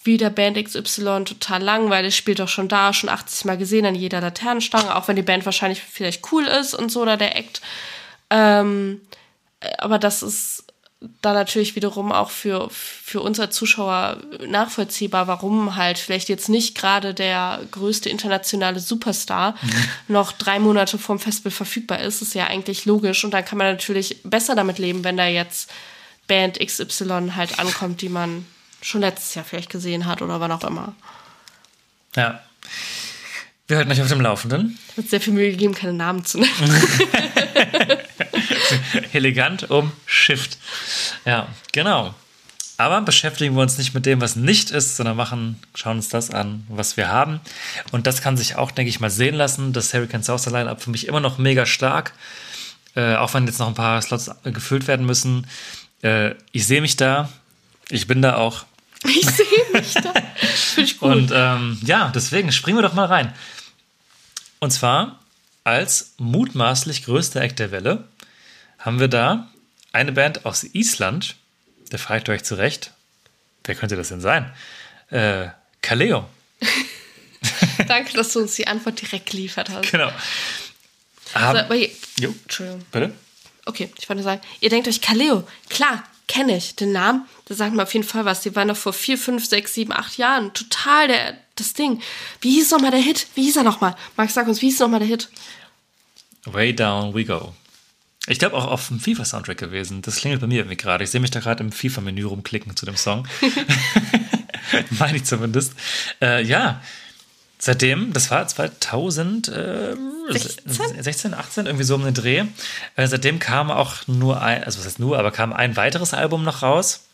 wieder Band XY total langweilig, spielt doch schon da, schon 80 Mal gesehen an jeder Laternenstange, auch wenn die Band wahrscheinlich vielleicht cool ist und so oder der Act. Ähm, aber das ist dann natürlich wiederum auch für, für uns als Zuschauer nachvollziehbar, warum halt vielleicht jetzt nicht gerade der größte internationale Superstar noch drei Monate vorm Festival verfügbar ist, ist ja eigentlich logisch. Und dann kann man natürlich besser damit leben, wenn da jetzt Band XY halt ankommt, die man schon letztes Jahr vielleicht gesehen hat oder wann auch immer. Ja. Wir halten euch auf dem Laufenden. Es wird sehr viel Mühe gegeben, keine Namen zu nennen. Elegant um Shift. Ja, genau. Aber beschäftigen wir uns nicht mit dem, was nicht ist, sondern machen, schauen uns das an, was wir haben. Und das kann sich auch, denke ich mal, sehen lassen. Das Hurricane South Line-Up für mich immer noch mega stark. Äh, auch wenn jetzt noch ein paar Slots gefüllt werden müssen. Äh, ich sehe mich da. Ich bin da auch. Ich sehe mich da. Finde ich gut. Und ähm, ja, deswegen springen wir doch mal rein. Und zwar als mutmaßlich größter Act der Welle haben wir da eine Band aus Island. Da fragt ihr euch zurecht, wer könnte das denn sein? Äh, Kaleo. Danke, dass du uns die Antwort direkt geliefert hast. Genau. So, aber hier, jo, Entschuldigung. bitte? Okay, ich wollte nur sagen, ihr denkt euch, Kaleo, klar, kenne ich. Den Namen, da sagt mir auf jeden Fall was. Die waren doch vor vier, fünf, sechs, sieben, acht Jahren total der, das Ding. Wie hieß nochmal der Hit? Wie hieß er nochmal? Max, sag uns, wie hieß nochmal der Hit? Way Down We Go. Ich glaube auch auf dem FIFA-Soundtrack gewesen. Das klingelt bei mir irgendwie gerade. Ich sehe mich da gerade im FIFA-Menü rumklicken zu dem Song. Meine ich zumindest. Äh, ja, seitdem, das war 2000, äh, 16? 16, 18, irgendwie so um den Dreh. Äh, seitdem kam auch nur ein, also was heißt nur, aber kam ein weiteres Album noch raus.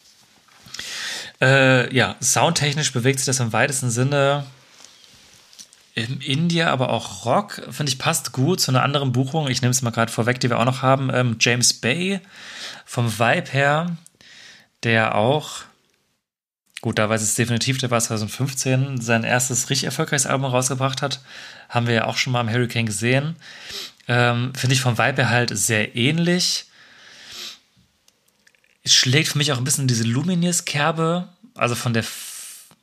Äh, ja, soundtechnisch bewegt sich das im weitesten Sinne Indie, aber auch Rock, finde ich, passt gut zu einer anderen Buchung. Ich nehme es mal gerade vorweg, die wir auch noch haben. Ähm, James Bay vom Vibe her, der auch, gut, da weiß es definitiv, der war 2015, sein erstes richtig erfolgreiches Album rausgebracht hat. Haben wir ja auch schon mal im Hurricane gesehen. Ähm, finde ich vom Vibe her halt sehr ähnlich. Schlägt für mich auch ein bisschen diese Luminous-Kerbe, also von der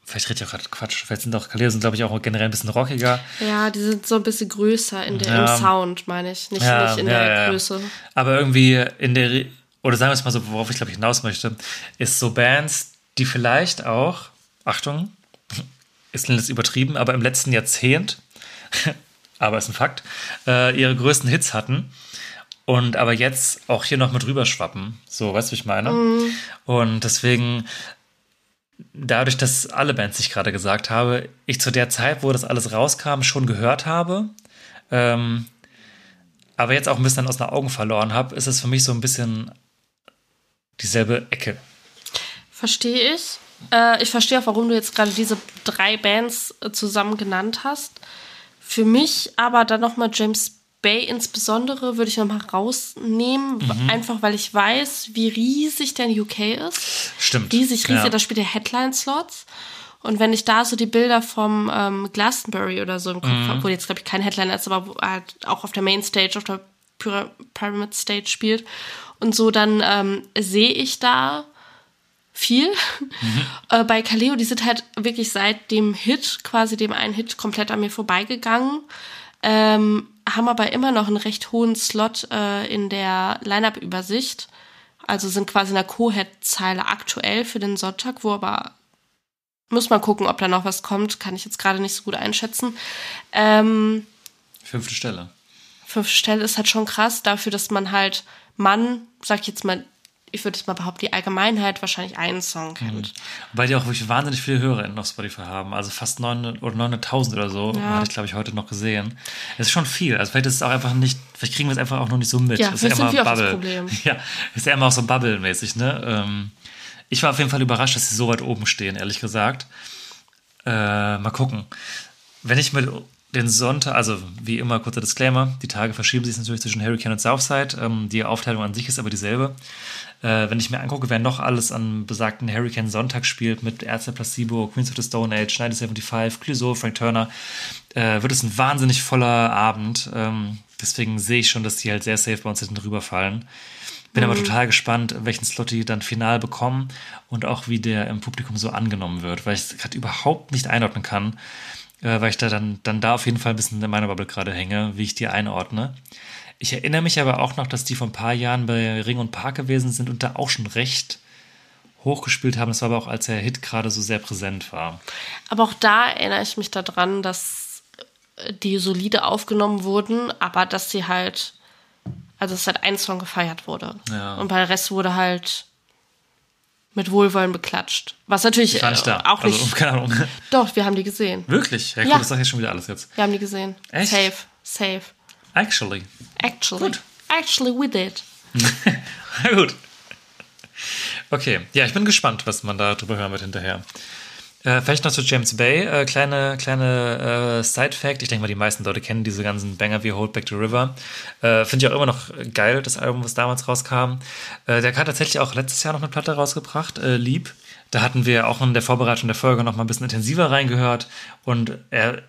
Vielleicht rede ich auch gerade Quatsch. Vielleicht sind auch Kaleo sind, glaube ich, auch generell ein bisschen rockiger. Ja, die sind so ein bisschen größer in der, Ja. im Sound, meine ich. Nicht, Ja, nicht in ja, der. Größe. Aber irgendwie in der, oder sagen wir es mal so, worauf ich glaube ich hinaus möchte, ist so Bands, die vielleicht auch, Achtung, ist jetzt übertrieben, aber im letzten Jahrzehnt, aber ist ein Fakt, äh, ihre größten Hits hatten und aber jetzt auch hier noch mit rüberschwappen. So, weißt du, wie ich meine? Und deswegen, dadurch, dass alle Bands, die ich gerade gesagt habe, ich zu der Zeit, wo das alles rauskam, schon gehört habe, ähm, aber jetzt auch ein bisschen aus den Augen verloren habe, ist es für mich so ein bisschen dieselbe Ecke. Verstehe ich. Äh, ich verstehe auch, warum du jetzt gerade diese drei Bands äh, zusammen genannt hast. Für mich aber dann nochmal James Bay insbesondere würde ich nochmal rausnehmen, Mhm. einfach weil ich weiß, wie riesig der UK ist. Stimmt. Riesig, riesig, Ja. da spielt er Headline-Slots. Und wenn ich da so die Bilder vom ähm, Glastonbury oder so im Kopf Mhm. habe, wo jetzt, glaube ich, kein Headliner ist, aber er halt auch auf der Mainstage, auf der Pyra- Pyramid Stage spielt und so, dann ähm, sehe ich da viel. Äh, bei Kaleo, die sind halt wirklich seit dem Hit, quasi dem einen Hit, komplett an mir vorbeigegangen. Ähm, haben aber immer noch einen recht hohen Slot äh, in der Line-Up-Übersicht. Also sind quasi in der Co-Head-Zeile aktuell für den Sonntag, wo aber Muss mal gucken, ob da noch was kommt. Kann ich jetzt gerade nicht so gut einschätzen. Ähm, Fünfte Stelle. fünfte Stelle ist halt schon krass dafür, dass man halt Mann, sag ich jetzt mal, ich würde jetzt mal behaupten, die Allgemeinheit wahrscheinlich einen Song kennt. Weil die auch wirklich wahnsinnig viele HörerInnen auf Spotify haben. Also fast 900 oder 900.000 oder so. Ja. Hatte ich, glaube ich, heute noch gesehen. Das ist schon viel. Also vielleicht ist es auch einfach nicht, vielleicht kriegen wir es einfach auch noch nicht so mit. Ja, ist vielleicht ja immer auch das Bubble. Problem. Ja, ist ja immer auch so Bubble-mäßig, ne? Ähm, ich war auf jeden Fall überrascht, dass sie so weit oben stehen, ehrlich gesagt. Äh, mal gucken. Wenn ich mir den Sonntag, also wie immer, kurzer Disclaimer, die Tage verschieben sich natürlich zwischen Hurricane und Southside. Ähm, die Aufteilung an sich ist aber dieselbe. Äh, wenn ich mir angucke, wer noch alles an besagten Hurricane Sonntag spielt, mit Ärzte Placebo, Queens of the Stone Age, Schneider 75, Clouseau, Frank Turner, äh, wird es ein wahnsinnig voller Abend. Ähm, deswegen sehe ich schon, dass die halt sehr safe bei uns hinten rüberfallen. Bin aber total gespannt, welchen Slot die dann final bekommen und auch wie der im Publikum so angenommen wird, weil ich es gerade überhaupt nicht einordnen kann, äh, weil ich da dann, dann da auf jeden Fall ein bisschen in meiner Bubble gerade hänge, wie ich die einordne. Ich erinnere mich aber auch noch, dass die vor ein paar Jahren bei Ring und Park gewesen sind und da auch schon recht hoch gespielt haben. Das war aber auch, als der Hit gerade so sehr präsent war. Aber auch da erinnere ich mich daran, dass die solide aufgenommen wurden, aber dass sie halt, also dass halt ein Song gefeiert wurde. Ja. Und bei der Rest wurde halt mit Wohlwollen beklatscht. Was natürlich Ich war nicht da. äh, auch nicht. Also, keine Ahnung. Doch, wir haben die gesehen. Wirklich? Ja, cool, Ja. das sag ich schon wieder alles jetzt. Wir haben die gesehen. Echt? Safe, safe. Actually. Actually. Gut. Actually we did. Na gut. Okay, ja, ich bin gespannt, was man da drüber hören wird hinterher. Äh, vielleicht noch zu James Bay, äh, kleine, kleine äh, Side-Fact. Ich denke mal, die meisten Leute kennen diese ganzen Banger wie Hold Back the River. Äh, Finde ich auch immer noch geil, das Album, was damals rauskam. Äh, der hat tatsächlich auch letztes Jahr noch eine Platte rausgebracht, äh, Lieb. Da hatten wir auch in der Vorbereitung der Folge noch mal ein bisschen intensiver reingehört und er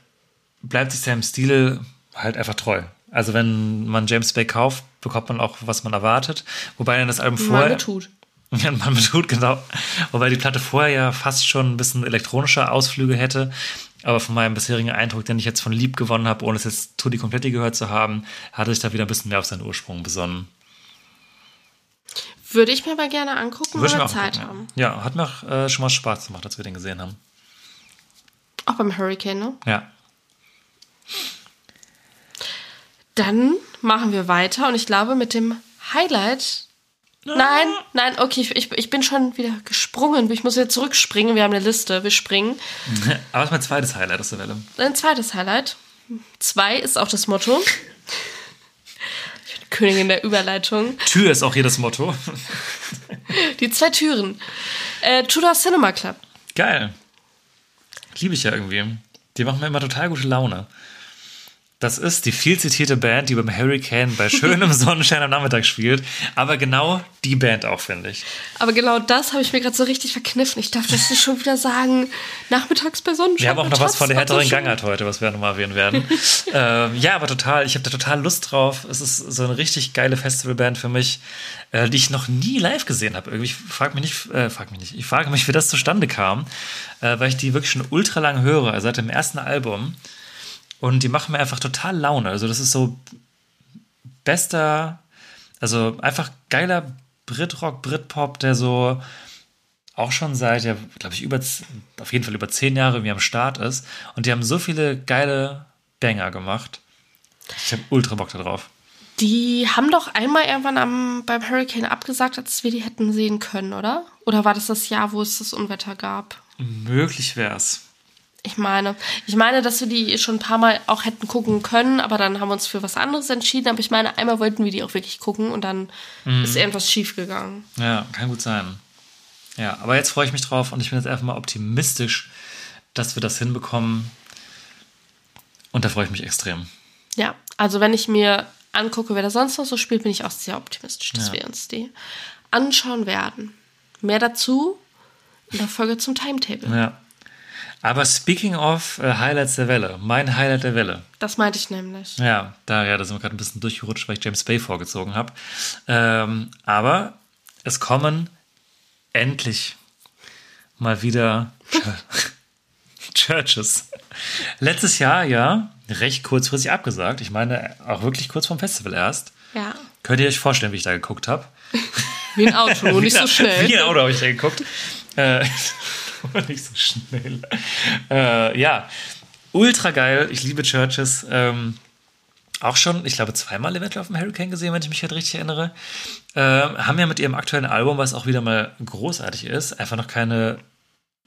bleibt sich seinem Stil halt einfach treu. Also wenn man James Bay kauft, bekommt man auch, was man erwartet. Wobei dann das Album vorher... Tut. Ja, man tut, genau. Wobei die Platte vorher ja fast schon ein bisschen elektronische Ausflüge hätte. Aber von meinem bisherigen Eindruck, den ich jetzt von Lieb gewonnen habe, ohne es jetzt Tutti Kompletti gehört zu haben, hatte ich da wieder ein bisschen mehr auf seinen Ursprung besonnen. Würde ich mir aber gerne angucken, Würde wenn wir Zeit gucken, haben. Ja, Ja, hat mir auch äh, schon mal Spaß gemacht, als wir den gesehen haben. Auch beim Hurricane, ne? Ja. Dann machen wir weiter und ich glaube mit dem Highlight. Nein, nein, okay, ich, ich, bin schon wieder gesprungen. Ich muss wieder zurückspringen. Wir haben eine Liste. Wir springen. Aber das ist mein zweites Highlight aus der Welle. Ein zweites Highlight. Zwei ist auch das Motto. Ich bin Königin der Überleitung. Tür ist auch hier das Motto. Die zwei Türen. Äh, Tudor Cinema Club. Geil. Liebe ich ja irgendwie. Die machen mir immer total gute Laune. Das ist die viel zitierte Band, die beim Hurricane bei schönem Sonnenschein am Nachmittag spielt. Aber genau die Band auch, finde ich. Aber genau das habe ich mir gerade so richtig verkniffen. Ich darf das schon wieder sagen. Nachmittags bei Sonnenschein. Wir haben auch noch was von der härteren. Gangart heute, was wir nochmal erwähnen werden. ähm, ja, aber total. Ich habe da total Lust drauf. Es ist so eine richtig geile Festivalband für mich, äh, die ich noch nie live gesehen habe. Irgendwie, ich frage mich nicht, äh, frag mich nicht. Ich frage mich, wie das zustande kam, äh, weil ich die wirklich schon ultra lang höre, also seit dem ersten Album. Und die machen mir einfach total Laune. Also das ist so bester, also einfach geiler Britrock, Britpop, der so auch schon seit, ja, glaube ich, über, auf jeden Fall über zehn Jahre irgendwie am Start ist. Und die haben so viele geile Banger gemacht. Ich habe ultra Bock da drauf. Die haben doch einmal irgendwann am, beim Hurricane abgesagt, als wir die hätten sehen können, oder? Oder war das das Jahr, wo es das Unwetter gab? Möglich wär's. Ich meine, ich meine, dass wir die schon ein paar Mal auch hätten gucken können, aber dann haben wir uns für was anderes entschieden. Aber ich meine, einmal wollten wir die auch wirklich gucken und dann ist irgendwas schiefgegangen. Ja, kann gut sein. Ja, aber jetzt freue ich mich drauf und ich bin jetzt einfach mal optimistisch, dass wir das hinbekommen. Und da freue ich mich extrem. Ja, also wenn ich mir angucke, wer da sonst noch so spielt, bin ich auch sehr optimistisch, dass Ja. wir uns die anschauen werden. Mehr dazu in der Folge zum Timetable. Ja. Aber speaking of äh, Highlights der Welle, mein Highlight der Welle. Das meinte ich nämlich. Ja, da, ja, da sind wir gerade ein bisschen durchgerutscht, weil ich James Bay vorgezogen habe. Ähm, aber es kommen endlich mal wieder Churches. Letztes Jahr ja recht kurzfristig abgesagt. Ich meine, auch wirklich kurz vorm Festival erst. Ja. Könnt ihr euch vorstellen, wie ich da geguckt habe? Wie ein Auto, nur nicht so Wie schnell. ein Auto habe ich da geguckt. Nicht so schnell. Äh, ja, ultra geil. Ich liebe Churches. Ähm, auch schon, ich glaube, zweimal eventuell auf dem Hurricane gesehen, wenn ich mich halt richtig erinnere. Äh, haben ja mit ihrem aktuellen Album, was auch wieder mal großartig ist, einfach noch keine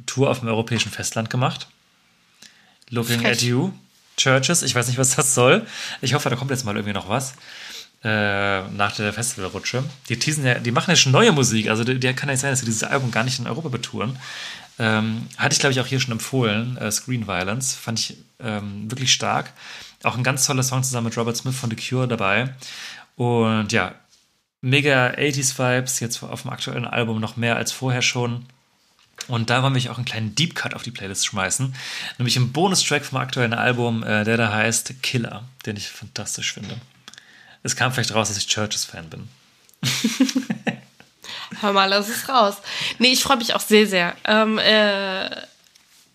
Tour auf dem europäischen Festland gemacht. Looking Frech. at You, Churches. Ich weiß nicht, was das soll. Ich hoffe, da kommt jetzt mal irgendwie noch was. Äh, nach der Festivalrutsche. Die teasen ja, die machen ja schon neue Musik. Also die kann ja nicht sein, dass sie dieses Album gar nicht in Europa betouren. Ähm, hatte ich, glaube ich, auch hier schon empfohlen. Äh, Screen Violence. Fand ich ähm, wirklich stark. Auch ein ganz toller Song zusammen mit Robert Smith von The Cure dabei. Und ja, mega 80s Vibes. Jetzt auf dem aktuellen Album noch mehr als vorher schon. Und da wollen wir auch einen kleinen Deep Cut auf die Playlist schmeißen. Nämlich einen Bonustrack vom aktuellen Album, äh, der da heißt Killer, den ich fantastisch finde. Es kam vielleicht raus, dass ich Churches-Fan bin. Hör mal, lass es raus. Nee, ich freue mich auch sehr, sehr. Ähm, äh,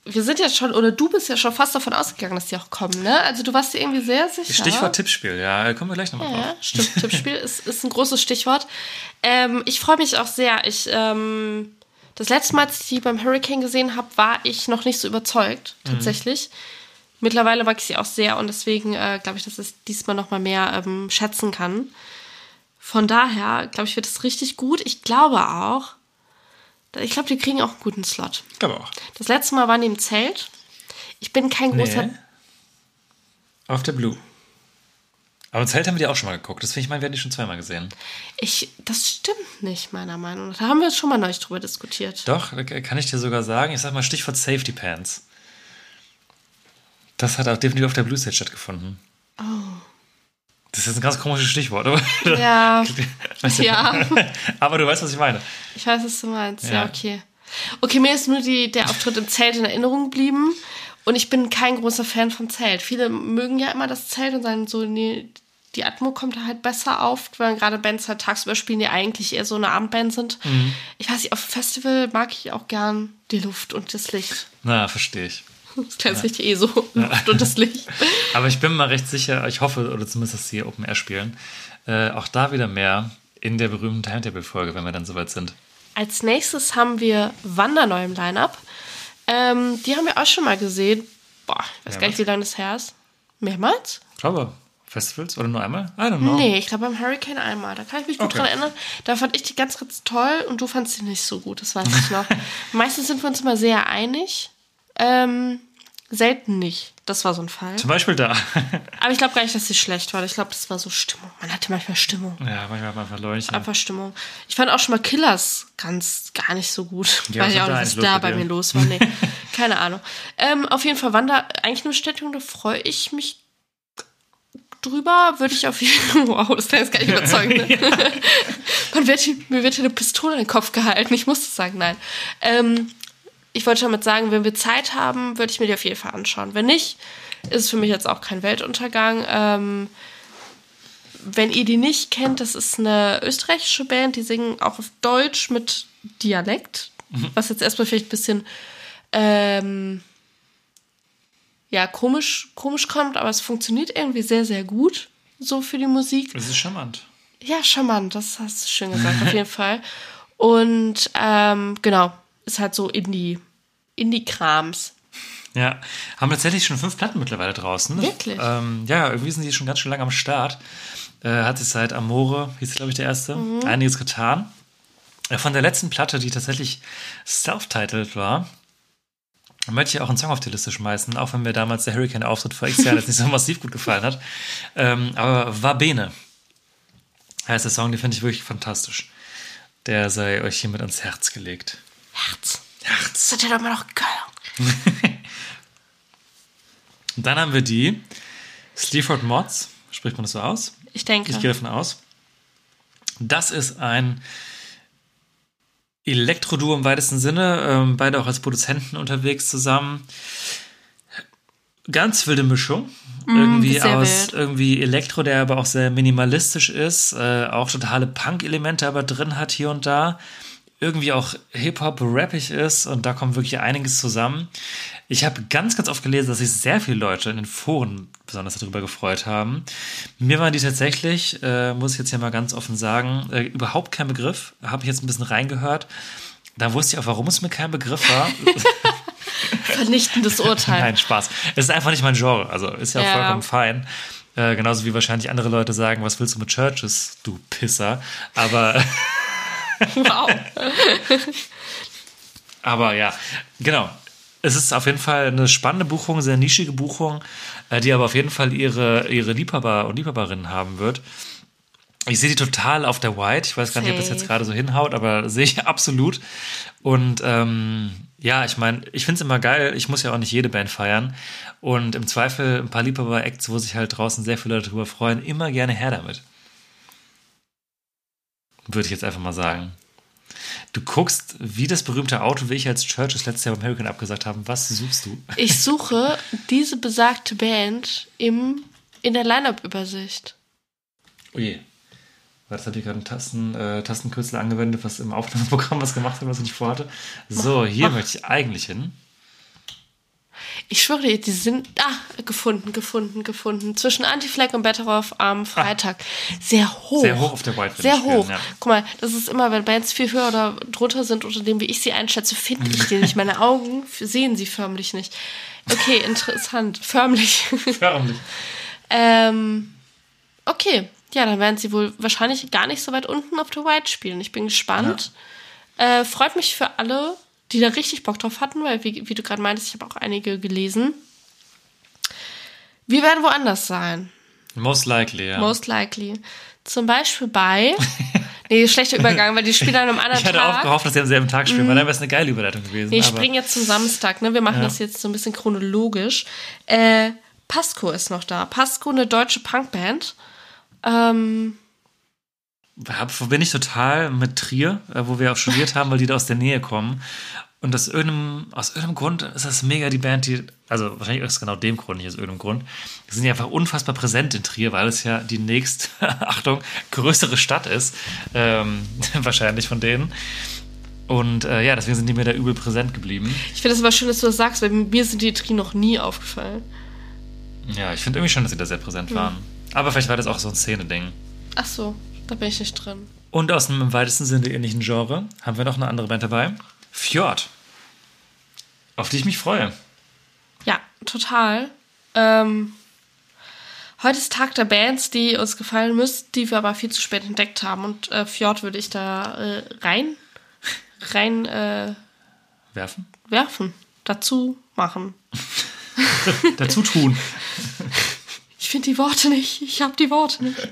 wir sind ja schon, oder du bist ja schon fast davon ausgegangen, dass die auch kommen, ne? Also du warst dir irgendwie sehr sicher. Stichwort Tippspiel, ja, kommen wir gleich nochmal Ja, drauf. stimmt. Tippspiel ist, ist ein großes Stichwort. Ähm, ich freue mich auch sehr. Ich, ähm, das letzte Mal, als ich die beim Hurricane gesehen habe, war ich noch nicht so überzeugt, tatsächlich. Mittlerweile mag ich sie auch sehr und deswegen äh, glaube ich, dass ich diesmal noch mal mehr ähm, schätzen kann. Von daher, glaube ich, wird es richtig gut. Ich glaube auch, ich glaube, die kriegen auch einen guten Slot. Ich glaube auch. Das letzte Mal waren die im Zelt. Ich bin kein großer Nee. Auf der Blue. Aber im Zelt haben wir die auch schon mal geguckt. Deswegen, ich meine, wir haben die schon zweimal gesehen. Ich, das stimmt nicht, meiner Meinung nach. Da haben wir schon mal neulich drüber diskutiert. Doch, kann ich dir sogar sagen. Ich sag mal Stichwort Safety Pants. Das hat auch definitiv auf der Blue Stage stattgefunden. Oh. Das ist ein ganz komisches Stichwort, aber. Ja, Weißt du- ja. aber du weißt, was ich meine. Ich weiß, was du meinst. Ja, Ja. okay. Okay, mir ist nur die, der Auftritt im Zelt in Erinnerung geblieben. Und ich bin kein großer Fan vom Zelt. Viele mögen ja immer das Zelt und sagen so, nee, die Atmo kommt da halt besser auf, weil gerade Bands halt tagsüber spielen, die eigentlich eher so eine Abendband sind. Mhm. Ich weiß nicht, auf Festival mag ich auch gern die Luft und das Licht. Na, verstehe ich. Das klingt richtig eh so. Luft und das Licht. Aber ich bin mal recht sicher, ich hoffe, oder zumindest, dass sie Open Air spielen, äh, auch da wieder mehr in der berühmten Timetable-Folge, wenn wir dann soweit sind. Als nächstes haben wir Wanda neu im Line-Up. Ähm, die haben wir auch schon mal gesehen. Boah, ich weiß gar nicht, wie lange das her ist. Mehrmals? Ich glaube, Festivals oder nur einmal? I don't know. Nee, ich glaube beim Hurricane einmal. Da kann ich mich gut Okay. dran erinnern. Da fand ich die ganz, ganz toll und du fandst sie nicht so gut. Das weiß ich noch. Meistens sind wir uns immer sehr einig. Ähm, selten nicht. Das war so ein Fall. Zum Beispiel da. Aber ich glaube gar nicht, dass sie schlecht war. Ich glaube, das war so Stimmung. Man hatte manchmal Stimmung. ja, manchmal hat man einfach Leute. Einfach Stimmung. Ich fand auch schon mal Killers ganz gar nicht so gut. Ja, Weiß ich auch nicht, da was da bei mir los war. Nee, keine Ahnung. Ähm, auf jeden Fall Wanda, eigentlich eine Bestätigung, da freue ich mich drüber. Würde ich auf jeden Fall. Wow, das wäre jetzt gar nicht überzeugend. Ne? Man wird, mir wird hier eine Pistole in den Kopf gehalten. Ich muss das sagen, nein. Ähm, ich wollte damit sagen, wenn wir Zeit haben, würde ich mir die auf jeden Fall anschauen. Wenn nicht, ist es für mich jetzt auch kein Weltuntergang. Ähm, wenn ihr die nicht kennt, das ist eine österreichische Band, die singen auch auf Deutsch mit Dialekt, was jetzt erstmal vielleicht ein bisschen ähm, ja, komisch, komisch kommt, aber es funktioniert irgendwie sehr, sehr gut so für die Musik. Das ist charmant. Ja, charmant, das hast du schön gesagt, auf jeden Fall. Und ähm, genau, ist halt so Indie, Indie-Krams. Ja, haben tatsächlich schon fünf Platten mittlerweile draußen. Wirklich? Ähm, ja, irgendwie sind die schon ganz schön lange am Start. Äh, hat sich seit Amore, hieß glaube ich der erste, Mhm. einiges getan. Äh, von der letzten Platte, die tatsächlich self-titled war, möchte ich auch einen Song auf die Liste schmeißen, auch wenn mir damals der Hurricane-Auftritt vor X Jahren jetzt nicht so massiv gut gefallen hat. Ähm, aber Va Bene heißt der Song, den finde ich wirklich fantastisch. Der sei euch hiermit ans Herz gelegt. Herz. Herz. Das hat ja doch mal noch gehört. Und dann haben wir die Sleaford Mods. Spricht man das so aus? Ich denke. Ich gehe davon aus. Das ist ein Elektroduo im weitesten Sinne. Ähm, beide auch als Produzenten unterwegs zusammen. Ganz wilde Mischung. irgendwie Mm, sehr aus wild. irgendwie Elektro, der aber auch sehr minimalistisch ist. Äh, auch totale Punk-Elemente aber drin hat hier und da. Irgendwie auch Hip-Hop rappig ist und da kommt wirklich einiges zusammen. Ich habe ganz, ganz oft gelesen, dass sich sehr viele Leute in den Foren besonders darüber gefreut haben. Mir waren die tatsächlich, äh, muss ich jetzt hier mal ganz offen sagen, äh, überhaupt kein Begriff. Habe ich jetzt ein bisschen reingehört. Da wusste ich auch, warum es mir kein Begriff war. Vernichtendes Urteil. Nein, Spaß. Es ist einfach nicht mein Genre. Also ist ja, Ja. vollkommen fein. Äh, genauso wie wahrscheinlich andere Leute sagen, was willst du mit Churches, du Pisser. Aber, Wow. aber ja, genau. Es ist auf jeden Fall eine spannende Buchung, sehr nischige Buchung, äh, die aber auf jeden Fall ihre, ihre Liebhaber und Liebhaberinnen haben wird. Ich sehe die total auf der White. Ich weiß gar nicht, ob das jetzt gerade so hinhaut, aber sehe ich absolut. Und ähm, ja, ich meine, ich finde es immer geil. Ich muss ja auch nicht jede Band feiern. Und im Zweifel ein paar Liebhaber-Acts, wo sich halt draußen sehr viele Leute drüber freuen, immer gerne her damit. Würde ich jetzt einfach mal sagen. Du guckst wie das berühmte Auto, wie ich als Churches letztes Jahr beim Hurricane abgesagt haben. Was suchst du? Ich suche diese besagte Band im, in der Line-Up-Übersicht. Oh je. Das natürlich gerade ein Tasten, äh, Tastenkürzel angewendet, was im Aufnahmeprogramm was gemacht hat, was ich nicht vorhatte. So, hier möchte ich eigentlich hin. Ich schwöre dir, die sind. Ah, gefunden, gefunden, gefunden. Zwischen Anti-Flag und Better Off am Freitag. Sehr hoch. Ah. Sehr hoch auf der White. Sehr spielen, hoch. Ja. Guck mal, das ist immer, wenn Bands viel höher oder drunter sind, unter dem, wie ich sie einschätze, finde ich die nicht. Meine Augen sehen sie förmlich nicht. Okay, interessant. Förmlich. Förmlich. ähm, okay. Ja, dann werden sie wohl wahrscheinlich gar nicht so weit unten auf der White spielen. Ich bin gespannt. Äh, freut mich für alle, die da richtig Bock drauf hatten, weil, wie, wie du gerade meintest, ich habe auch einige gelesen. Wir werden woanders sein. Most likely, ja. Most likely. Zum Beispiel bei. nee, schlechter Übergang, weil die spielen an einem anderen ich hatte auch Tag. gehofft, dass sie am selben Tag spielen, weil dann wäre es eine geile Überleitung gewesen. Nee, ich springe jetzt zum Samstag, ne? Wir machen Ja. das jetzt so ein bisschen chronologisch. Äh, Pasco ist noch da. Pasco, eine deutsche Punkband. Ähm, verbinde ich total mit Trier, äh, wo wir auch studiert haben, weil die da aus der Nähe kommen. Und aus irgendeinem, aus irgendeinem Grund ist das mega die Band, die, also wahrscheinlich aus genau dem Grund, nicht aus irgendeinem Grund, die sind ja einfach unfassbar präsent in Trier, weil es ja die nächst, Achtung, größere Stadt ist, ähm, wahrscheinlich von denen. Und äh, ja, deswegen sind die mir da übel präsent geblieben. ich finde es aber schön, dass du das sagst, weil mir sind die Tri noch nie aufgefallen. Ja, ich finde irgendwie schon, dass sie da sehr präsent waren. Aber vielleicht war das auch so ein Szene-Ding. Ach so, da bin ich nicht drin. Und aus einem im weitesten Sinne ähnlichen Genre haben wir noch eine andere Band dabei. Fjord. Auf die ich mich freue. Ja, total. Ähm, heute ist Tag der Bands, die uns gefallen müssten, die wir aber viel zu spät entdeckt haben. Und äh, Fjord würde ich da äh, rein, rein äh, Werfen? werfen, dazu machen. Dazu tun. Ich finde die Worte nicht. Ich habe die Worte nicht.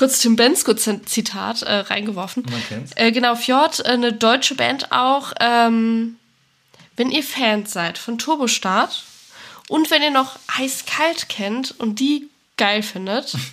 Kurz Tim Bensko-Zitat äh, reingeworfen. Man kennt's. Äh, genau, Fjord, äh, eine deutsche Band auch. Ähm, wenn ihr Fans seid von Turbostart und wenn ihr noch Eiskalt kennt und die geil findet,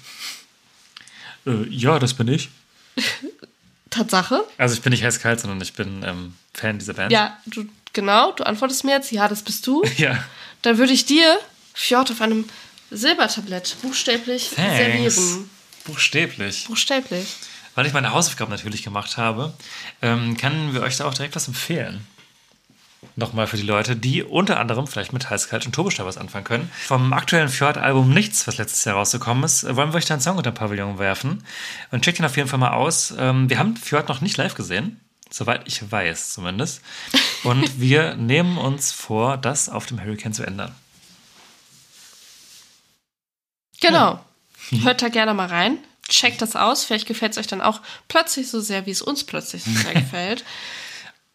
Äh, ja, das bin ich. Tatsache. Also ich bin nicht heiß-kalt, sondern ich bin ähm, Fan dieser Band. Ja, du, genau, du antwortest mir jetzt, ja, das bist du. Ja. Dann würde ich dir Fjord auf einem Silbertablett buchstäblich Thanks. servieren. Buchstäblich. Buchstäblich. Weil ich meine Hausaufgaben natürlich gemacht habe, ähm, können wir euch da auch direkt was empfehlen. Nochmal für die Leute, die unter anderem vielleicht mit Heißkalt und Turbostar was anfangen können. Vom aktuellen Fjord-Album Nichts, was letztes Jahr rausgekommen ist, wollen wir euch da einen Song unter den Pavillon werfen. Und checkt ihn auf jeden Fall mal aus. Ähm, wir haben Fjord noch nicht live gesehen. Soweit ich weiß, zumindest. Und wir nehmen uns vor, das auf dem Hurricane zu ändern. Genau. Hört da gerne mal rein. Checkt das aus. Vielleicht gefällt es euch dann auch plötzlich so sehr, wie es uns plötzlich so sehr gefällt.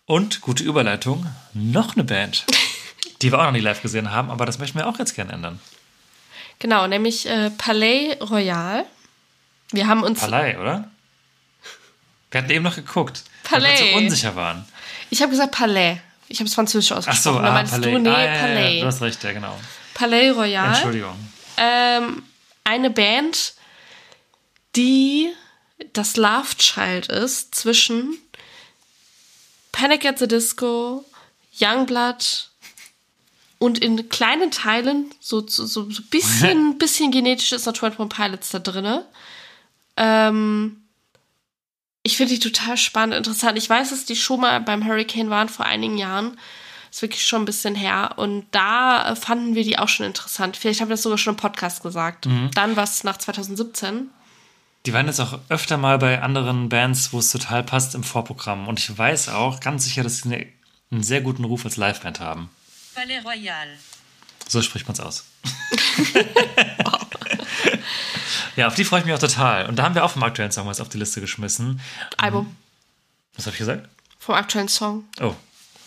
Und gute Überleitung, noch eine Band, die wir auch noch nie live gesehen haben, aber das möchten wir auch jetzt gerne ändern. Genau, nämlich äh, Palais Royal. Wir haben uns. Palais, oder? Wir hatten eben noch geguckt, Palais. weil wir so unsicher waren. Ich habe gesagt Palais. Ich habe es französisch Ach ausgesprochen. so, da ah, meinst Palais. du, nee, ah, ja, ja, Palais. Ja, du hast recht, ja, genau. Palais Royal. Entschuldigung. Ähm, eine Band, die das Love Child ist zwischen Panic at the Disco, Youngblood und in kleinen Teilen, so, so, so bisschen, bisschen genetisch ist noch 21 Pilots da drinne. Ähm, ich finde die total spannend, interessant. Ich weiß, dass die schon mal beim Hurricane waren vor einigen Jahren. Ist wirklich schon ein bisschen her. Und da äh, fanden wir die auch schon interessant. Vielleicht haben wir das sogar schon im Podcast gesagt. Dann was nach 2017. Die waren jetzt auch öfter mal bei anderen Bands, wo es total passt im Vorprogramm. Und ich weiß auch ganz sicher, dass sie eine, einen sehr guten Ruf als Liveband haben. Palais Royal. So spricht man es aus. ja, auf die freue ich mich auch total. Und da haben wir auch vom aktuellen Song was auf die Liste geschmissen. Album Was habe ich gesagt? vom aktuellen Song. Oh,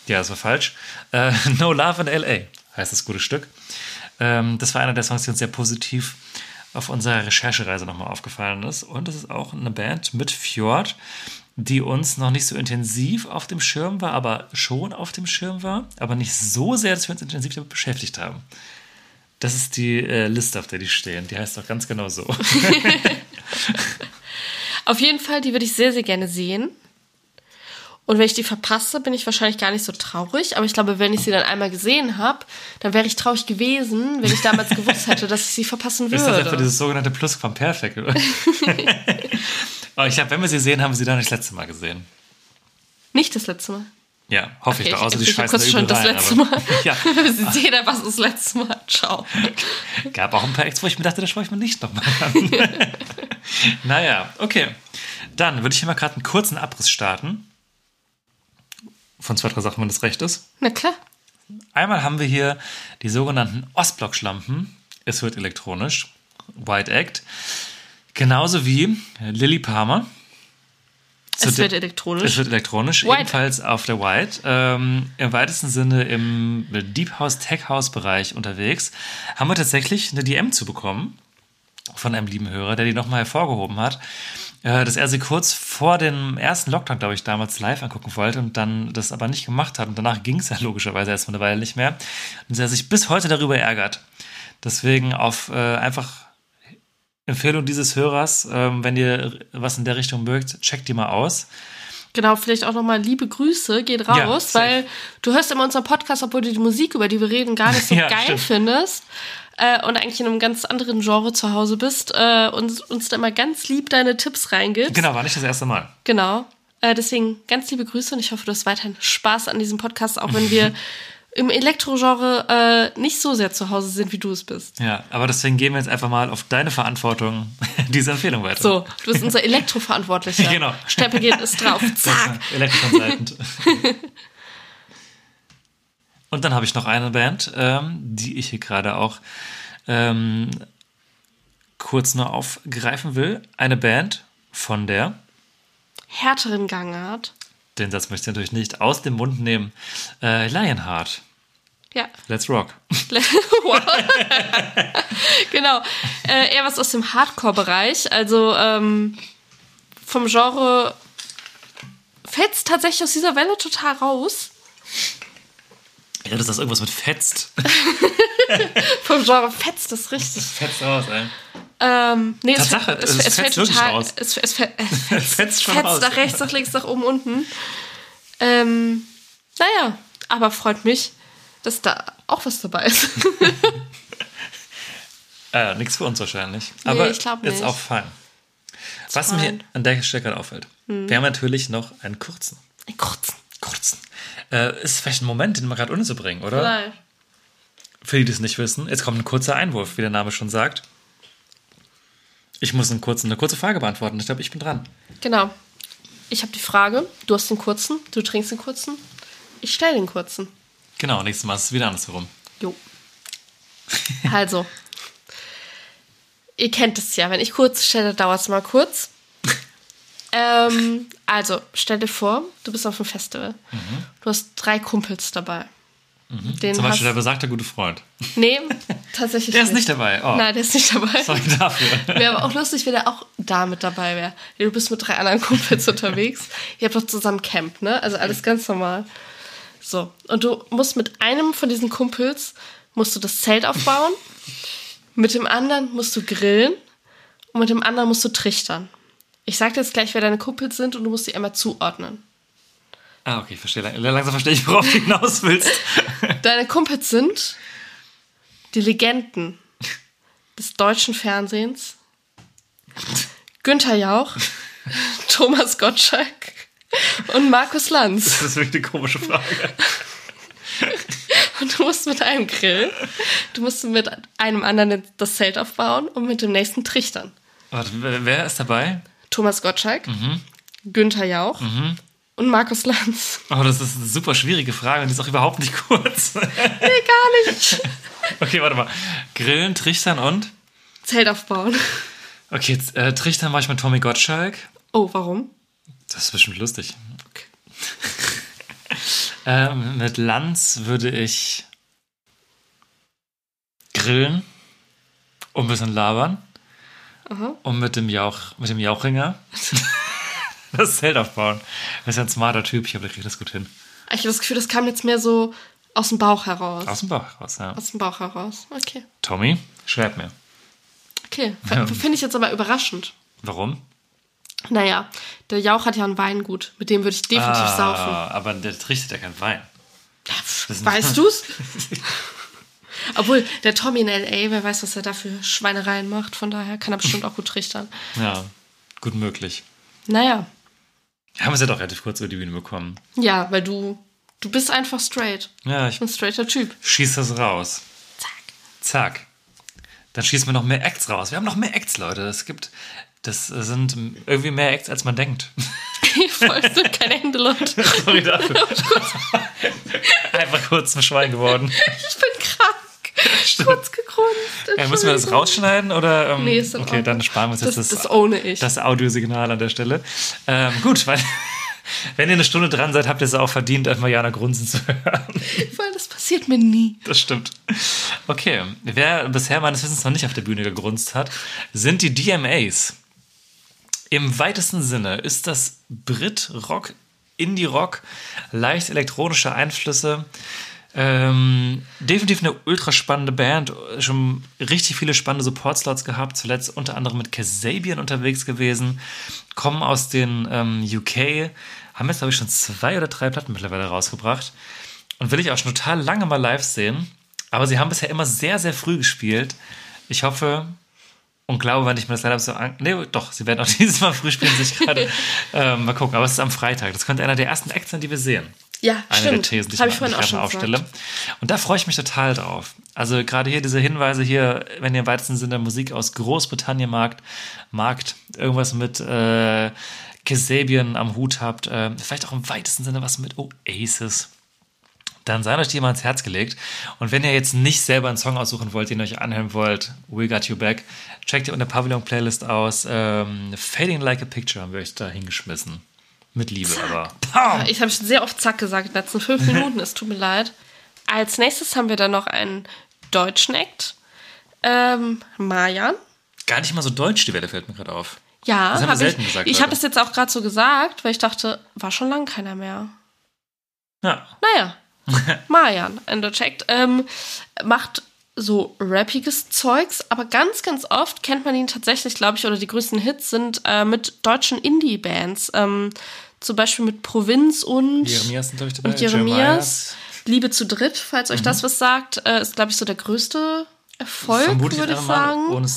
ja, das war falsch. Äh, no Love in L.A. heißt das gute Stück. Ähm, das war einer der Songs, die uns sehr positiv auf unserer Recherchereise nochmal aufgefallen ist. Und das ist auch eine Band mit Fjord, die uns noch nicht so intensiv auf dem Schirm war, aber schon auf dem Schirm war, aber nicht so sehr, dass wir uns intensiv damit beschäftigt haben. Das ist die äh, Liste, auf der die stehen. Die heißt auch ganz genau so. Auf jeden Fall, die würde ich sehr, sehr gerne sehen. Und wenn ich die verpasse, bin ich wahrscheinlich gar nicht so traurig. Aber ich glaube, wenn ich sie dann einmal gesehen habe, dann wäre ich traurig gewesen, wenn ich damals gewusst hätte, dass ich sie verpassen Ist das einfach würde. dieses sogenannte Plusquamperfekt? oder? aber ich glaube, wenn wir sie sehen, haben wir sie dann das letzte Mal gesehen. Nicht das letzte Mal. Ja, hoffe ich Okay, doch. Außer die ich scheißen kurz da schon das rein, letzte Mal. Ja, Sie sehen einfach das letzte Mal. Ciao. gab auch ein paar Acts, wo ich mir dachte, das schaue ich mir nicht nochmal an. naja, okay. Dann würde ich hier mal gerade einen kurzen Abriss starten. Von zwei, drei Sachen, wenn das recht ist. Na klar. Einmal haben wir hier die sogenannten Ostblock-Schlampen. Es wird elektronisch. White Act. Genauso wie Lily Palmer. Zu Es wird elektronisch. Es wird elektronisch, White ebenfalls auf der White. Ähm, Im weitesten Sinne im Deep House, Tech House Bereich unterwegs. Haben wir tatsächlich eine DM zu bekommen von einem lieben Hörer, der die nochmal hervorgehoben hat, äh, dass er sie kurz vor dem ersten Lockdown, glaube ich, damals live angucken wollte und dann das aber nicht gemacht hat. Und danach ging es ja logischerweise erstmal eine Weile nicht mehr. Und er sich bis heute darüber ärgert. Deswegen auf äh, einfach Empfehlung dieses Hörers, ähm, wenn ihr was in der Richtung mögt, checkt die mal aus. Genau, vielleicht auch nochmal liebe Grüße, geht raus, Ja, weil du hörst immer unseren Podcast, obwohl du die Musik, über die wir reden, gar nicht so Ja, geil stimmt. findest äh, und eigentlich in einem ganz anderen Genre zu Hause bist äh, und uns da immer ganz lieb deine Tipps reingibst. Genau, war nicht das erste Mal. Genau. Äh, deswegen ganz liebe Grüße und ich hoffe, du hast weiterhin Spaß an diesem Podcast, auch wenn wir im Elektrogenre äh, nicht so sehr zu Hause sind, wie du es bist. Ja, aber deswegen gehen wir jetzt einfach mal auf deine Verantwortung diese Empfehlung weiter. So, du bist unser Elektroverantwortlicher. Genau. Stempel geht ist drauf. Zack. Elektroconsultant. Und dann habe ich noch eine Band, ähm, die ich hier gerade auch ähm, kurz nur aufgreifen will. Eine Band von der, Härteren Gangart. den Satz möchte ich natürlich nicht aus dem Mund nehmen, äh, Lionheart. Ja. Let's rock. Genau. Äh, eher was aus dem Hardcore-Bereich. Also ähm, vom Genre fällt es tatsächlich aus dieser Welle total raus. Ja, das ist irgendwas mit fetzt. Vom Genre fetzt das richtig. Fetzt raus, ey. Ähm, nee, es, Tatsache, fällt- es, es es, fällt fetzt wirklich total. raus. Es, es, fällt- es fetzt, Fetzt schon fetzt raus. nach rechts, nach links, nach oben, unten. Ähm, naja, aber freut mich, dass da auch was dabei ist. Äh, nichts für uns wahrscheinlich. Aber ich glaub ist nicht. auch fein. Was fein. mir an der Stelle gerade auffällt. Wir haben natürlich noch einen kurzen. Einen kurzen. Kurzen. Äh, ist vielleicht ein Moment, den wir gerade unterzubringen, oder? Nein. Für die, die es nicht wissen. Jetzt kommt ein kurzer Einwurf, wie der Name schon sagt. Ich muss einen kurzen, eine kurze Frage beantworten. Ich glaube, ich bin dran. Genau. Ich habe die Frage, du hast den kurzen, du trinkst den kurzen, ich stelle den kurzen. Genau, nächstes Mal ist es wieder andersherum. Jo. Also, ihr kennt es ja, wenn ich kurz stelle, dauert es mal kurz. ähm, also, stell dir vor, du bist auf einem Festival. Du hast drei Kumpels dabei. Den Zum Beispiel der hast, besagte gute Freund. nee, tatsächlich Der ist nicht dabei. Oh, Nein, der ist nicht dabei. sorry dafür. Wäre aber auch lustig, wenn er auch da mit dabei wäre. Du bist mit drei anderen Kumpels unterwegs. Ihr habt doch zusammen Camp, ne? Also alles ganz normal. So. Und du musst mit einem von diesen Kumpels musst du das Zelt aufbauen. Mit dem anderen musst du grillen. Und mit dem anderen musst du trichtern. Ich sag dir jetzt gleich, wer deine Kumpels sind und du musst die einmal zuordnen. Ah, okay, ich verstehe. Lang- Langsam verstehe ich, worauf du hinaus willst. Deine Kumpels sind die Legenden des deutschen Fernsehens. Günther Jauch, Thomas Gottschalk und Markus Lanz. Das ist wirklich eine komische Frage. Und du musst mit einem Grill, du musst mit einem anderen das Zelt aufbauen und mit dem nächsten trichtern. Warte, wer- ist dabei? Thomas Gottschalk, Mhm. Günther Jauch und Markus Lanz. Oh, das ist eine super schwierige Frage und die ist auch überhaupt nicht kurz. Nee, gar nicht. okay, warte mal. Grillen, Trichtern und? Zelt aufbauen. Okay, jetzt, äh, Trichtern mache ich mit Tommy Gottschalk. Oh, warum? Das ist bestimmt lustig. Okay. Ähm, mit Lanz würde ich grillen und ein bisschen labern. Und mit dem Jauch, mit dem Jauchringer das Zelt aufbauen. Das ist ja ein smarter Typ, ich kriegt das gut hin. Ich habe das Gefühl, das kam jetzt mehr so aus dem Bauch heraus. Aus dem Bauch raus, ja. Aus dem Bauch heraus. Okay. Tommy, schreib mir. Okay. F- Finde ich jetzt aber überraschend. Warum? Naja, der Jauch hat ja ein Weingut. Mit dem würde ich definitiv saufen. Ah, aber der trichtet ja keinen Wein. Weißt du's? Obwohl, der Tommy in L.A., wer weiß, was er da für Schweinereien macht. Von daher kann er bestimmt auch gut trichtern. Ja, gut möglich. Naja, Haben wir es ja doch relativ kurz über die Bühne bekommen. ja, weil du, du bist einfach straight. Ja, ich Ein straighter Typ. schieß das raus. Zack. Zack. Dann schießen wir noch mehr Acts raus. Wir haben noch mehr Acts, Leute. Es gibt, das sind irgendwie mehr Acts, als man denkt. Voll sind keine Hände, Leute. Sorry dafür. Einfach kurz zum Schwein geworden. Ich bin krank. Kurz gegrunzt. Ja, müssen wir das rausschneiden oder? Ähm, Nee, ist okay, Ordnung. dann sparen wir uns jetzt Das, das, das ohne ich. das Audiosignal an der Stelle. Ähm, gut, weil wenn ihr eine Stunde dran seid, habt ihr es auch verdient, einfach Jana grunzen zu hören. Weil das passiert mir nie. Das stimmt. Okay, wer bisher meines Wissens noch nicht auf der Bühne gegrunzt hat, sind die DMAs. Im weitesten Sinne ist das Brit-Rock, Indie-Rock, leicht elektronische Einflüsse. Ähm, definitiv eine ultra spannende Band. Schon richtig viele spannende Support-Slots gehabt. Zuletzt unter anderem mit Kasabian unterwegs gewesen. Kommen aus den ähm, UK. Haben jetzt, glaube ich, schon zwei oder drei Platten mittlerweile rausgebracht. Und will ich auch schon total lange mal live sehen. Aber sie haben bisher immer sehr, sehr früh gespielt. Ich hoffe und glaube, wenn ich mir das leider so an. Nee, doch, sie werden auch dieses Mal früh spielen, sich gerade. ähm, mal gucken, aber es ist am Freitag. Das könnte einer der ersten Acts sein, die wir sehen. Ja, Eine stimmt. der Thesen, die Habe ich, ich vorhin auch schon aufstelle. gesagt. Und da freue ich mich total drauf. Also gerade hier diese Hinweise hier, wenn ihr im weitesten Sinne Musik aus Großbritannien magt, magt irgendwas mit äh, Kasabian am Hut habt, äh, vielleicht auch im weitesten Sinne was mit Oasis dann seid euch die mal ins Herz gelegt. Und wenn ihr jetzt nicht selber einen Song aussuchen wollt, den ihr euch anhören wollt, We Got You Back, checkt ihr unter Pavillon Playlist aus. Ähm, Fading Like a Picture haben wir euch da hingeschmissen. Mit Liebe, aber. Ja, Ich habe schon sehr oft Zack gesagt in den letzten fünf Minuten. Es tut mir leid. Als nächstes haben wir dann noch einen deutschen Act. Ähm, Marjan. Gar nicht mal so deutsch, die Welle fällt mir gerade auf. Ja, Das haben wir hab selten ich, gesagt, Ich habe es jetzt auch gerade so gesagt, weil ich dachte, war schon lange keiner mehr. Ja. Naja, Deutscher Act, ähm, macht so rappiges Zeugs, aber ganz, ganz oft kennt man ihn tatsächlich, glaube ich, oder die größten Hits sind äh, mit deutschen Indie-Bands. Ähm, zum Beispiel mit Provinz und Jeremias sind, glaube ich, dabei. und Jeremias. Liebe zu dritt, falls euch das was sagt, äh, ist, glaube ich, so der größte Erfolg, würde ich sagen. ohne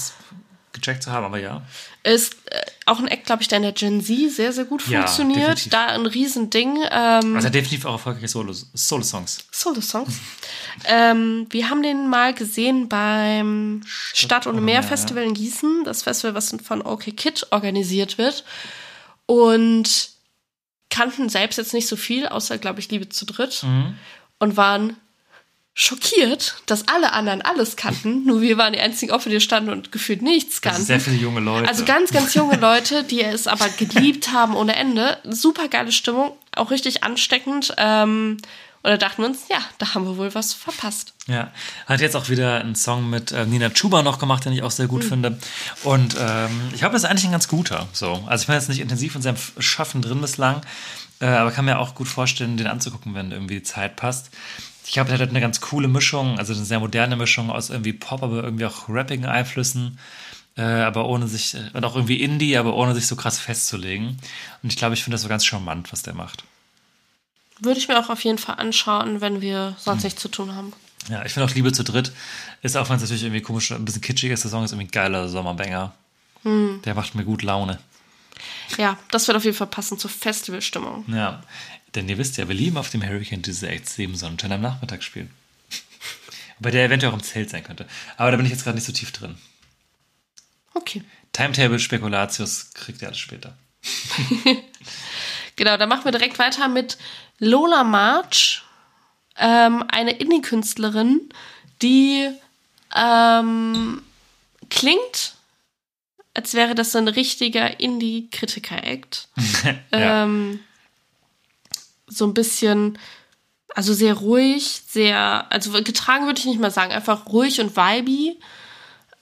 gecheckt zu haben, aber ja. Ist äh, auch ein Act, glaube ich, der in der Gen Z sehr, sehr gut Ja, funktioniert. definitiv. Da ein Riesending. Ähm, Also definitiv auch erfolgreiche Solo- Solo-Songs. Solo-Songs. ähm, wir haben den mal gesehen beim Stadt- und ohne Meer Festival in Gießen. Das Festival, was von OK Kid organisiert wird. Und kannten selbst jetzt nicht so viel, außer, glaube ich, Liebe zu dritt. Mhm. Und waren schockiert, dass alle anderen alles kannten. Nur wir waren die einzigen, auf die standen und gefühlt nichts Das kannten. sehr viele junge Leute. Also ganz, ganz junge Leute, die es aber geliebt haben ohne Ende. Super geile Stimmung, auch richtig ansteckend. Ähm, und da dachten wir uns, ja, da haben wir wohl was verpasst. Ja, hat jetzt auch wieder einen Song mit äh, Nina Chuba noch gemacht, den ich auch sehr gut finde. Und ähm, ich glaube, das ist eigentlich ein ganz guter. So. Also ich bin jetzt nicht intensiv in seinem Schaffen drin bislang, äh, aber kann mir auch gut vorstellen, den anzugucken, wenn irgendwie die Zeit passt. Ich glaube, der hat eine ganz coole Mischung, also eine sehr moderne Mischung aus irgendwie Pop, aber irgendwie auch rappigen Einflüssen. Äh, aber ohne sich, und auch irgendwie Indie, aber ohne sich so krass festzulegen. Und ich glaube, ich finde das so ganz charmant, was der macht. Würde ich mir auch auf jeden Fall anschauen, wenn wir Hm. sonst nichts zu tun haben. Ja, ich finde auch Liebe zu dritt ist, auch wenn es natürlich irgendwie komisch, ein bisschen kitschig ist, der Song ist irgendwie ein geiler Sommerbanger. Der macht mir gut Laune. Ja, das wird auf jeden Fall passen zur Festivalstimmung. Ja, denn ihr wisst ja, wir lieben auf dem Hurricane diese Acts sieben Sonnenschein am Nachmittag spielen. Bei der eventuell auch im Zelt sein könnte. Aber da bin ich jetzt gerade nicht so tief drin. Okay. Timetable, Spekulatius kriegt ihr alles später. Genau, dann machen wir direkt weiter mit Lola March, ähm, eine Indie-Künstlerin, die ähm, klingt, als wäre das so ein richtiger Indie-Kritiker-Act. Ja. ähm, so ein bisschen, also sehr ruhig, sehr, also getragen würde ich nicht mal sagen, einfach ruhig und vibey.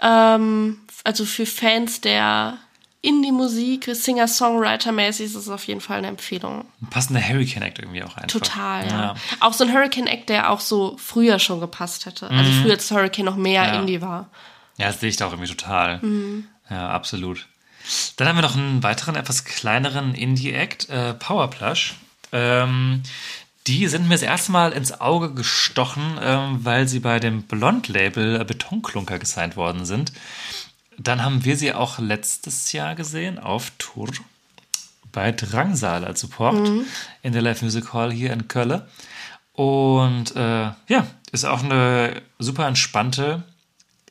Ähm, also für Fans der Indie-Musik, Singer-Songwriter-mäßig ist es auf jeden Fall eine Empfehlung. Ein passender Hurricane-Act irgendwie auch einfach. Total, ja. Auch so ein Hurricane-Act, der auch so früher schon gepasst hätte. Also früher, als Hurricane noch mehr Mhm. Ja. Indie war. Ja, das sehe ich da auch irgendwie total. Mhm. Ja, absolut. Dann haben wir noch einen weiteren, etwas kleineren Indie-Act, äh, Powerplush. Ähm, die sind mir das erste Mal ins Auge gestochen, ähm, weil sie bei dem Blond-Label Betonklunker gesigned worden sind. Dann haben wir sie auch letztes Jahr gesehen auf Tour bei Drangsal als Support in der Live Music Hall hier in Köln. Und äh, ja, ist auch eine super entspannte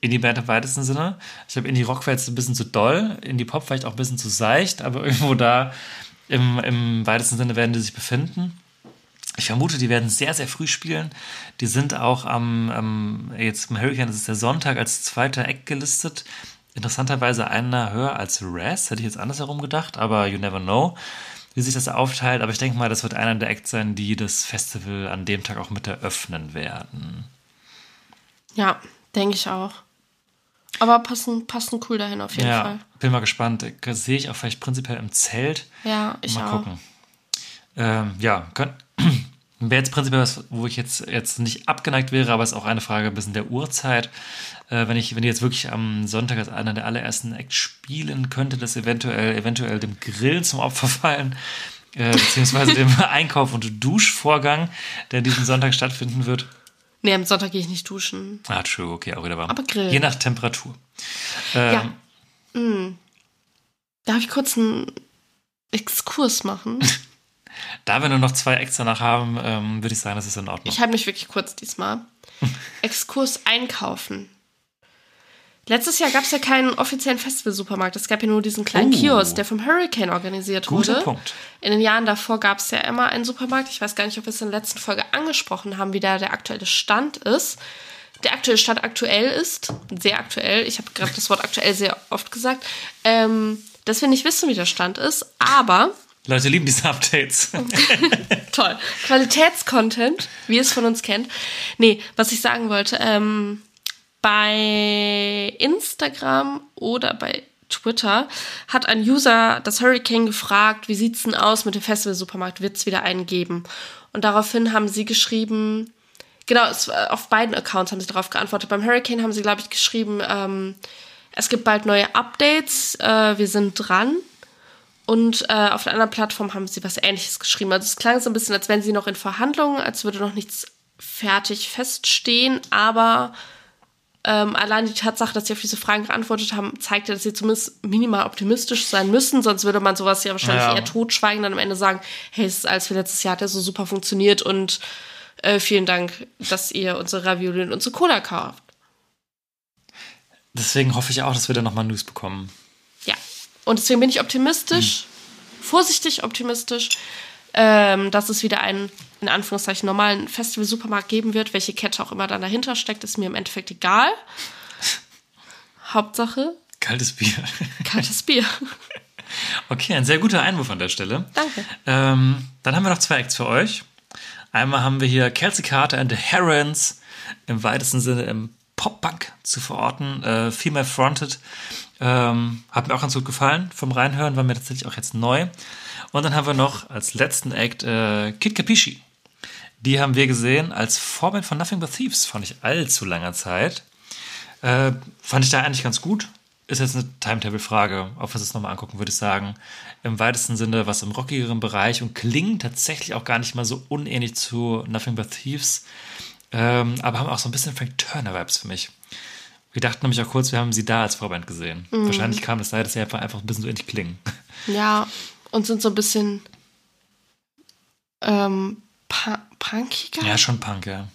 Indie-Band im weitesten Sinne. Ich glaube, Indie-Rock jetzt ein bisschen zu doll, Indie-Pop vielleicht auch ein bisschen zu seicht, aber irgendwo da im, im weitesten Sinne werden die sich befinden. Ich vermute, die werden sehr, sehr früh spielen. Die sind auch am, am jetzt im Hurricane, das ist der Sonntag, als zweiter Eck gelistet. Interessanterweise einer höher als Raz, hätte ich jetzt andersherum gedacht, aber you never know, wie sich das aufteilt. Aber ich denke mal, das wird einer der Acts sein, die das Festival an dem Tag auch mit eröffnen werden. Ja, denke ich auch. Aber passen, passen cool dahin auf jeden ja, Fall. bin mal gespannt. Sehe ich auch vielleicht prinzipiell im Zelt. Ja, ich mal auch. gucken. Ähm, ja, wäre jetzt prinzipiell was, wo ich jetzt, jetzt nicht abgeneigt wäre, aber es ist auch eine Frage ein bisschen der Uhrzeit. Äh, wenn ich, wenn ich jetzt wirklich am Sonntag als einer der allerersten Acts spielen könnte, das eventuell, eventuell dem Grill zum Opfer fallen, äh, beziehungsweise dem Einkauf- und Duschvorgang, der diesen Sonntag stattfinden wird. Nee, am Sonntag gehe ich nicht duschen. Ah, true, okay, auch wieder warm. Aber Grill. Je nach Temperatur. Ähm, Ja. Mm. Darf ich kurz einen Exkurs machen? Da wir nur noch zwei Acts danach haben, ähm, würde ich sagen, das ist in Ordnung. Ich halte mich wirklich kurz diesmal. Exkurs einkaufen. Letztes Jahr gab es ja keinen offiziellen Festival-Supermarkt. Es gab ja nur diesen kleinen Oh. Kiosk, der vom Hurricane organisiert Guter wurde. Punkt. In den Jahren davor gab es ja immer einen Supermarkt. Ich weiß gar nicht, ob wir es in der letzten Folge angesprochen haben, wie da der aktuelle Stand ist. Der aktuelle Stand aktuell ist, sehr aktuell, ich habe gerade das Wort aktuell sehr oft gesagt, ähm, dass wir nicht wissen, wie der Stand ist, aber Leute lieben diese Updates. Toll. Qualitätscontent, wie ihr es von uns kennt. Nee, was ich sagen wollte, ähm, bei Instagram oder bei Twitter hat ein User das Hurricane gefragt, wie sieht's denn aus mit dem Festival-Supermarkt? Wird's wieder einen geben? Und daraufhin haben sie geschrieben, genau, es, äh, auf beiden Accounts haben sie darauf geantwortet. Beim Hurricane haben sie, glaube ich, geschrieben, ähm, es gibt bald neue Updates, äh, wir sind dran. Und äh, auf der anderen Plattform haben sie was Ähnliches geschrieben. Also es klang so ein bisschen, als wären sie noch in Verhandlungen, als würde noch nichts fertig feststehen. Aber ähm, allein die Tatsache, dass sie auf diese Fragen geantwortet haben, zeigte, dass sie zumindest minimal optimistisch sein müssen. Sonst würde man sowas ja wahrscheinlich Ja. eher totschweigen, dann am Ende sagen, hey, es ist alles wie letztes Jahr, hat ja so super funktioniert und äh, vielen Dank, dass ihr unsere Ravioli und unsere Cola kauft. Deswegen hoffe ich auch, dass wir da nochmal News bekommen. Ja. Und deswegen bin ich optimistisch, vorsichtig optimistisch, ähm, dass es wieder einen, in Anführungszeichen, normalen Festival-Supermarkt geben wird. Welche Kette auch immer dann dahinter steckt, ist mir im Endeffekt egal. Hauptsache, Kaltes Bier. kaltes Bier. Okay, ein sehr guter Einwurf an der Stelle. Danke. Ähm, dann haben wir noch zwei Acts für euch. Einmal haben wir hier Kelsey Carter and the Herons im weitesten Sinne im Pop-Punk zu verorten. Äh, Female Fronted. Ähm, hat mir auch ganz gut gefallen. Vom Reinhören war mir tatsächlich auch jetzt neu. Und dann haben wir noch als letzten Act äh, Kid Capisci. Die haben wir gesehen als Vorband von Nothing But Thieves vor nicht allzu langer Zeit. Äh, fand ich da eigentlich ganz gut. Ist jetzt eine Timetable-Frage, ob wir es nochmal angucken, würde ich sagen. Im weitesten Sinne was im rockigeren Bereich und klingt tatsächlich auch gar nicht mal so unähnlich zu Nothing But Thieves. Ähm, aber haben auch so ein bisschen Frank Turner-Vibes für mich. Wir dachten nämlich auch kurz, wir haben sie da als Vorband gesehen. Wahrscheinlich kam das daher, dass sie einfach, einfach ein bisschen so ähnlich klingen. Ja, und sind so ein bisschen ähm, pu- punkiger. Ja, schon Punk, ja.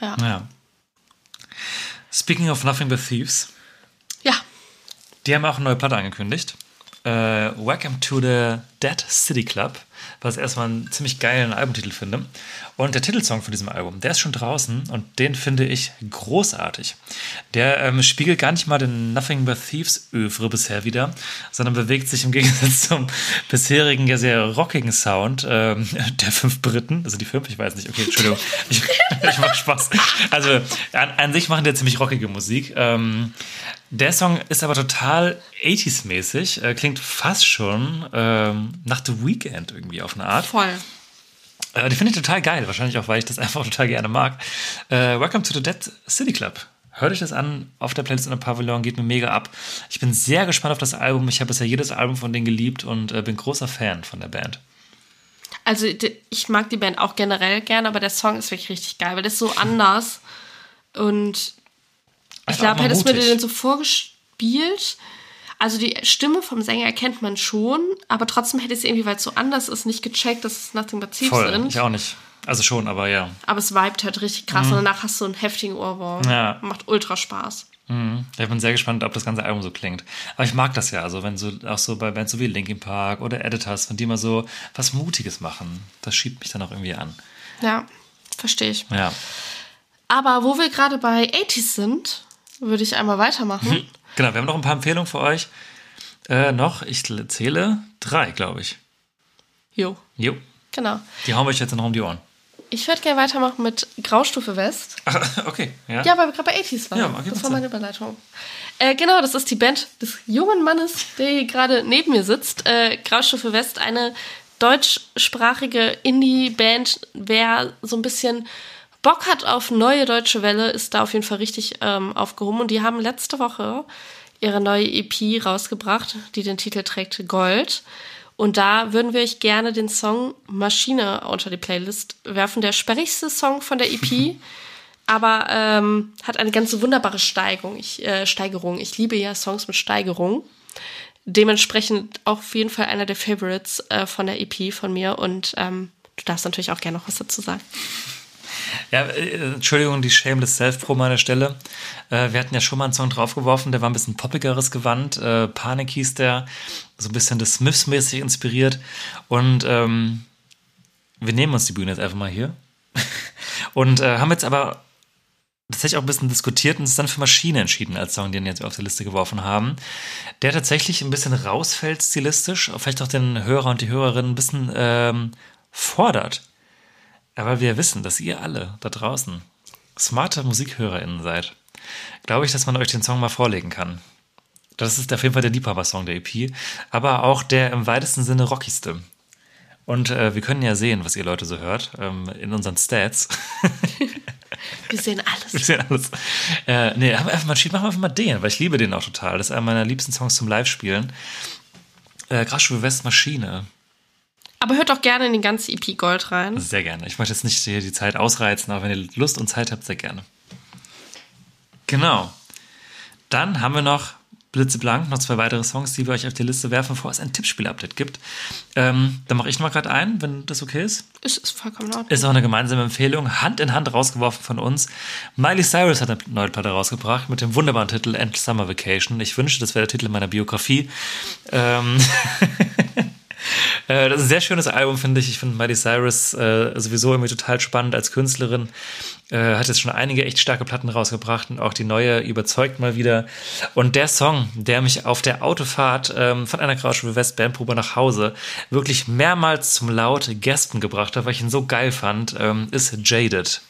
Ja. ja. Speaking of Nothing But Thieves, ja. Die haben auch eine neue Platte angekündigt. Äh, Welcome to the Dead City Club, was erstmal einen ziemlich geilen Albumtitel finde. Und der Titelsong von diesem Album, der ist schon draußen und den finde ich großartig. Der ähm, spiegelt gar nicht mal den Nothing But Thieves Övre bisher wieder, sondern bewegt sich im Gegensatz zum bisherigen, ja sehr rockigen Sound ähm, der fünf Briten, also die fünf, ich weiß nicht, okay, Entschuldigung, ich, ich mache Spaß. Also an, an sich machen die ziemlich rockige Musik. Ähm, der Song ist aber total 80s-mäßig, äh, klingt fast schon ähm, nach The Weeknd irgendwie auf eine Art. Voll. Äh, die finde ich total geil, wahrscheinlich auch, weil ich das einfach total gerne mag. Äh, Welcome to the Dead City Club. Hört euch das an auf der Playlist in der Pavillon, geht mir mega ab. Ich bin sehr gespannt auf das Album. Ich habe bisher jedes Album von denen geliebt und äh, bin großer Fan von der Band. Also ich mag die Band auch generell gerne, aber der Song ist wirklich richtig geil, weil der ist so anders. Und ich Einfach glaube, hättest du mir den so vorgespielt. Also die Stimme vom Sänger erkennt man schon, aber trotzdem hätte ich es irgendwie, weil es so anders ist, nicht gecheckt, dass es Nothing But Thieves Voll, sind. ich auch nicht. Also schon, aber ja. Aber es vibet halt richtig krass und danach hast du einen heftigen Ohrwurm. Mhm. Ja. Macht ultra Spaß. Mhm. Ich bin sehr gespannt, ob das ganze Album so klingt. Aber ich mag das ja, also wenn so auch so bei Bands so wie Linkin Park oder Editors, wenn die mal so was Mutiges machen, das schiebt mich dann auch irgendwie an. Ja, verstehe ich. Ja. Aber wo wir gerade bei 80s sind, würde ich einmal weitermachen. Genau, wir haben noch ein paar Empfehlungen für euch. Äh, noch, ich zähle drei, glaube ich. Jo, Jo, genau. die hauen wir euch jetzt noch um die Ohren. Ich würde gerne weitermachen mit Graustufe West. Ach, okay, ja. Ja, weil wir gerade bei 80s waren. Ja, okay, das war meine Überleitung. Äh, genau, das ist die Band des jungen Mannes, der gerade neben mir sitzt. Äh, Graustufe West, eine deutschsprachige Indie-Band. Wer so ein bisschen Bock hat auf neue deutsche Welle, ist da auf jeden Fall richtig ähm, aufgehoben. Und die haben letzte Woche ihre neue EP rausgebracht, die den Titel trägt Gold. Und da würden wir euch gerne den Song Maschine unter die Playlist werfen. Der sperrigste Song von der EP, aber ähm, hat eine ganz wunderbare Steigerung. Ich, äh, Steigerung. Ich liebe ja Songs mit Steigerung. Dementsprechend auch auf jeden Fall einer der Favorites äh, von der EP von mir. Und ähm, du darfst natürlich auch gerne noch was dazu sagen. Ja, äh, Entschuldigung, die Shameless Self-Promo an der Stelle. Äh, wir hatten ja schon mal einen Song draufgeworfen, der war ein bisschen poppigeres Gewand. Äh, Panik hieß der, so ein bisschen des Smiths-mäßig inspiriert. Und ähm, wir nehmen uns die Bühne jetzt einfach mal hier. Und äh, haben jetzt aber tatsächlich auch ein bisschen diskutiert und uns dann für Maschine entschieden als Song, den wir jetzt auf die Liste geworfen haben. Der tatsächlich ein bisschen rausfällt stilistisch, vielleicht auch den Hörer und die Hörerin ein bisschen ähm, fordert. Aber wir wissen, dass ihr alle da draußen smarte MusikhörerInnen seid. Glaube ich, dass man euch den Song mal vorlegen kann. Das ist auf jeden Fall der Liebhaber-Song der EP, aber auch der im weitesten Sinne rockigste. Und äh, wir können ja sehen, was ihr Leute so hört, ähm, in unseren Stats. Wir sehen alles. Wir sehen alles. Äh, nee, aber einfach mal, machen wir einfach mal den, weil ich liebe den auch total. Das ist einer meiner liebsten Songs zum Live-Spielen. Äh, Grasschule West Maschine. Aber hört doch gerne in die ganze EP Gold rein. Sehr gerne. Ich möchte jetzt nicht hier die Zeit ausreizen, aber wenn ihr Lust und Zeit habt, sehr gerne. Genau. Dann haben wir noch blitzeblank, noch zwei weitere Songs, die wir euch auf die Liste werfen, bevor es ein Tippspiel-Update gibt. Ähm, dann mache ich noch mal gerade ein, wenn das okay ist. Ist, ist vollkommen Ordnung. Ist auch eine gemeinsame Empfehlung, Hand in Hand rausgeworfen von uns. Miley Cyrus hat eine neue Platte rausgebracht mit dem wunderbaren Titel End Summer Vacation. Ich wünschte, das wäre der Titel meiner Biografie. Ähm Äh, Das ist ein sehr schönes Album, finde ich. Ich finde Miley Cyrus äh, sowieso irgendwie total spannend als Künstlerin. Äh, hat jetzt schon einige echt starke Platten rausgebracht und auch die neue überzeugt mal wieder. Und der Song, der mich auf der Autofahrt ähm, von einer Grauschule West Bandprobe nach Hause wirklich mehrmals zum laut Gaspen gebracht hat, weil ich ihn so geil fand, ähm, ist Jaded.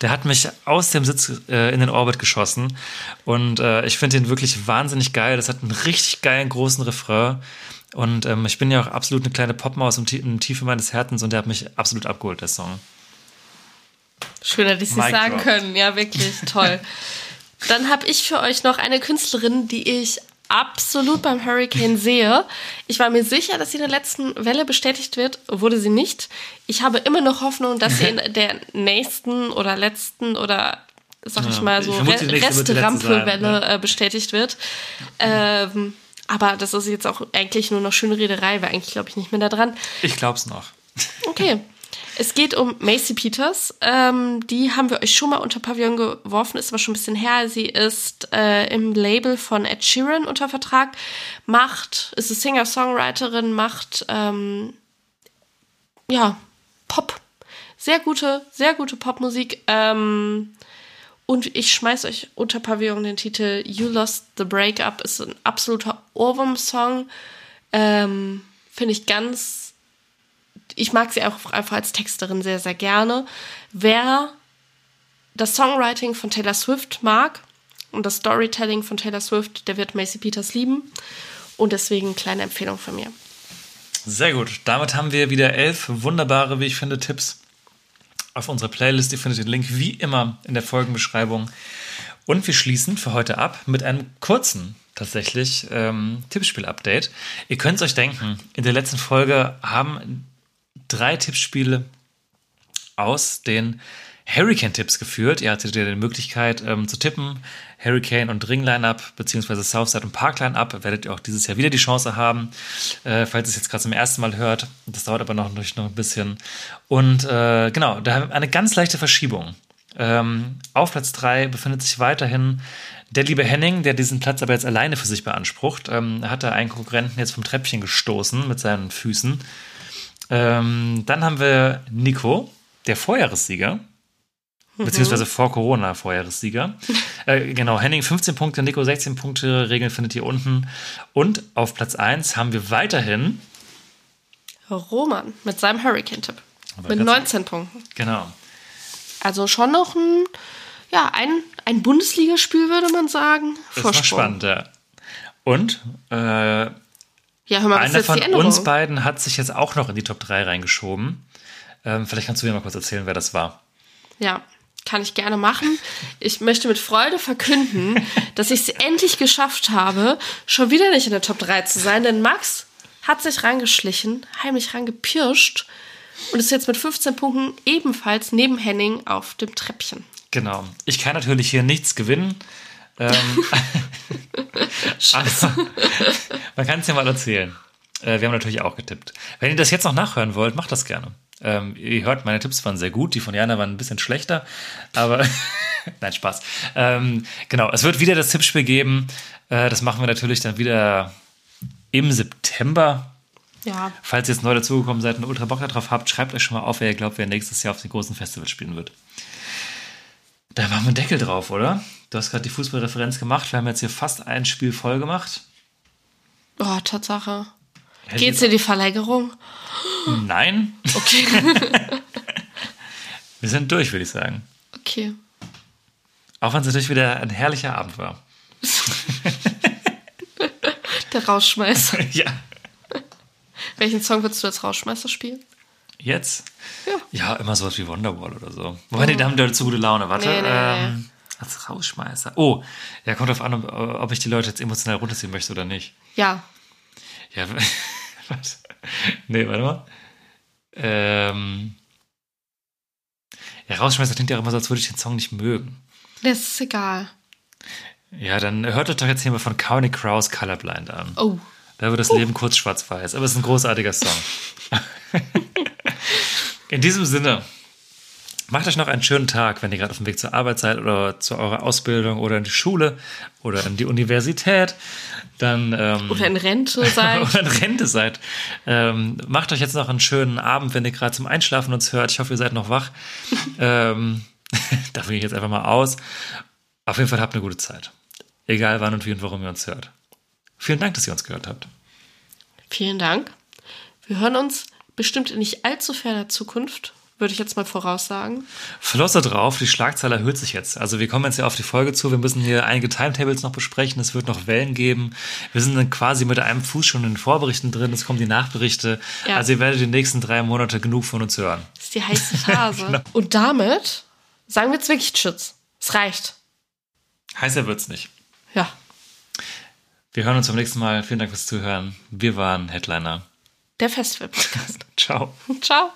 Der hat mich aus dem Sitz äh, in den Orbit geschossen. Und äh, ich finde ihn wirklich wahnsinnig geil. Das hat einen richtig geilen großen Refrain. Und ähm, ich bin ja auch absolut eine kleine Popmaus im, im Tiefe meines Herzens und der hat mich absolut abgeholt, der Song. Schön, hätte ich es sagen drop. können. Ja, wirklich toll. Dann habe ich für euch noch eine Künstlerin, die ich absolut beim Hurricane sehe. Ich war mir sicher, dass sie in der letzten Welle bestätigt wird, wurde sie nicht. Ich habe immer noch Hoffnung, dass sie in der nächsten oder letzten oder sag ich Ja, mal so Reste-Rampelwelle ja. äh, bestätigt wird. Ähm, aber das ist jetzt auch eigentlich nur noch schöne Rederei, weil eigentlich glaube ich nicht mehr daran. Ich glaub's noch. Okay. Es geht um Macy Peters. Ähm, die haben wir euch schon mal unter Pavillon geworfen, ist aber schon ein bisschen her. Sie ist äh, im Label von Ed Sheeran unter Vertrag, macht, ist eine Singer-Songwriterin, macht ähm, ja Pop. Sehr gute, sehr gute Popmusik. Ähm, und ich schmeiß euch unter Pavillon den Titel You Lost the Breakup. Ist ein absoluter Ohrwurm-Song. Ähm, Finde ich ganz. Ich mag sie auch einfach als Texterin sehr, sehr gerne. Wer das Songwriting von Taylor Swift mag und das Storytelling von Taylor Swift, der wird Macy Peters lieben. Und deswegen eine kleine Empfehlung von mir. Sehr gut. Damit haben wir wieder elf wunderbare, wie ich finde, Tipps auf unserer Playlist. Ihr findet den Link wie immer in der Folgenbeschreibung. Und wir schließen für heute ab mit einem kurzen, tatsächlich, ähm, Tippspiel-Update. Ihr könnt es euch denken, in der letzten Folge haben drei Tippspiele aus den Hurricane-Tipps geführt. Ihr hattet ja die Möglichkeit ähm, zu tippen. Hurricane und Ring Line-Up, beziehungsweise Southside und Park Line-Up, werdet ihr auch dieses Jahr wieder die Chance haben, äh, falls ihr es jetzt gerade zum ersten Mal hört. Das dauert aber noch, noch ein bisschen. Und äh, genau, da haben wir eine ganz leichte Verschiebung. Ähm, auf Platz 3 befindet sich weiterhin der liebe Henning, der diesen Platz aber jetzt alleine für sich beansprucht. Ähm, hat er einen Konkurrenten jetzt vom Treppchen gestoßen mit seinen Füßen. Ähm, dann haben wir Nico, der Vorjahressieger, beziehungsweise vor Corona Vorjahressieger. äh, genau, Henning 15 Punkte, Nico 16 Punkte, Regeln findet ihr unten. Und auf Platz 1 haben wir weiterhin. Roman mit seinem Hurricane-Tipp. Mit ganz- 19 Punkten. Genau. Also schon noch ein, ja, ein, ein Bundesligaspiel, würde man sagen. Das war spannend, ja. Und äh, Ja, hör mal, einer von uns beiden hat sich jetzt auch noch in die Top 3 reingeschoben. Ähm, vielleicht kannst du mir mal kurz erzählen, wer das war. Ja, kann ich gerne machen. Ich möchte mit Freude verkünden, dass ich es endlich geschafft habe, schon wieder nicht in der Top 3 zu sein, denn Max hat sich reingeschlichen, heimlich reingepirscht und ist jetzt mit 15 Punkten ebenfalls neben Henning auf dem Treppchen. Genau. Ich kann natürlich hier nichts gewinnen. Ähm, aber man kann es ja mal erzählen. Äh, wir haben natürlich auch getippt. Wenn ihr das jetzt noch nachhören wollt, macht das gerne. Ähm, ihr hört, meine Tipps waren sehr gut. Die von Jana waren ein bisschen schlechter. Aber nein, Spaß. Ähm, genau, es wird wieder das Tippspiel geben. Äh, das machen wir natürlich dann wieder im September. Ja, Falls ihr jetzt neu dazugekommen seid und ultra Bock darauf habt, schreibt euch schon mal auf, wer ihr glaubt, wer nächstes Jahr auf den großen Festivals spielen wird. Da machen wir einen Deckel drauf, oder? Du hast gerade die Fußballreferenz gemacht. Wir haben jetzt hier fast ein Spiel voll gemacht. oh, Tatsache. Geht's in die Verlängerung? Nein, Okay. wir sind durch, würde ich sagen. okay. Auch wenn es natürlich wieder ein herrlicher Abend war. Der Rausschmeißer. ja. Welchen Song würdest du als Rausschmeißer spielen? Jetzt? Ja. Ja, immer sowas wie Wonderwall oder so. Wobei, die haben zu gute Laune. Warte. Nee, nee, ähm, als Rausschmeißer. Oh, ja, kommt drauf an, ob, ob ich die Leute jetzt emotional runterziehen möchte oder nicht. Ja. Ja, was? Nee, warte mal. Ähm. Ja, rausschmeißen klingt ja immer so, als würde ich den Song nicht mögen. Das ist egal. Ja, dann hört euch doch jetzt hier mal von County Crows Colorblind an. Oh. Da wird das Leben kurz schwarz-weiß, aber es ist ein großartiger Song. In diesem Sinne, macht euch noch einen schönen Tag, wenn ihr gerade auf dem Weg zur Arbeit seid oder zu eurer Ausbildung oder in die Schule oder in die Universität. Dann ähm, Oder in Rente sein. oder in Rente seid. Ähm, macht euch jetzt noch einen schönen Abend, wenn ihr gerade zum Einschlafen uns hört. Ich hoffe, ihr seid noch wach. ähm, da gehe ich jetzt einfach mal aus. Auf jeden Fall habt eine gute Zeit. Egal wann und wie und warum ihr uns hört. Vielen Dank, dass ihr uns gehört habt. Vielen Dank. Wir hören uns bestimmt in nicht allzu ferner Zukunft, würde ich jetzt mal voraussagen. Flosse drauf, die Schlagzahl erhöht sich jetzt. Also wir kommen jetzt ja auf die Folge zu. Wir müssen hier einige Timetables noch besprechen. Es wird noch Wellen geben. Wir sind dann quasi mit einem Fuß schon in den Vorberichten drin. Es kommen die Nachberichte. Ja. Also ihr werdet die nächsten drei Monate genug von uns hören. Das ist die heiße Phase. Und damit sagen wir jetzt wirklich Tschüss. Es reicht. Heißer wird's nicht. Ja. Wir hören uns beim nächsten Mal. Vielen Dank fürs Zuhören. Wir waren Headliner. Der Festival-Podcast. Ciao. Ciao.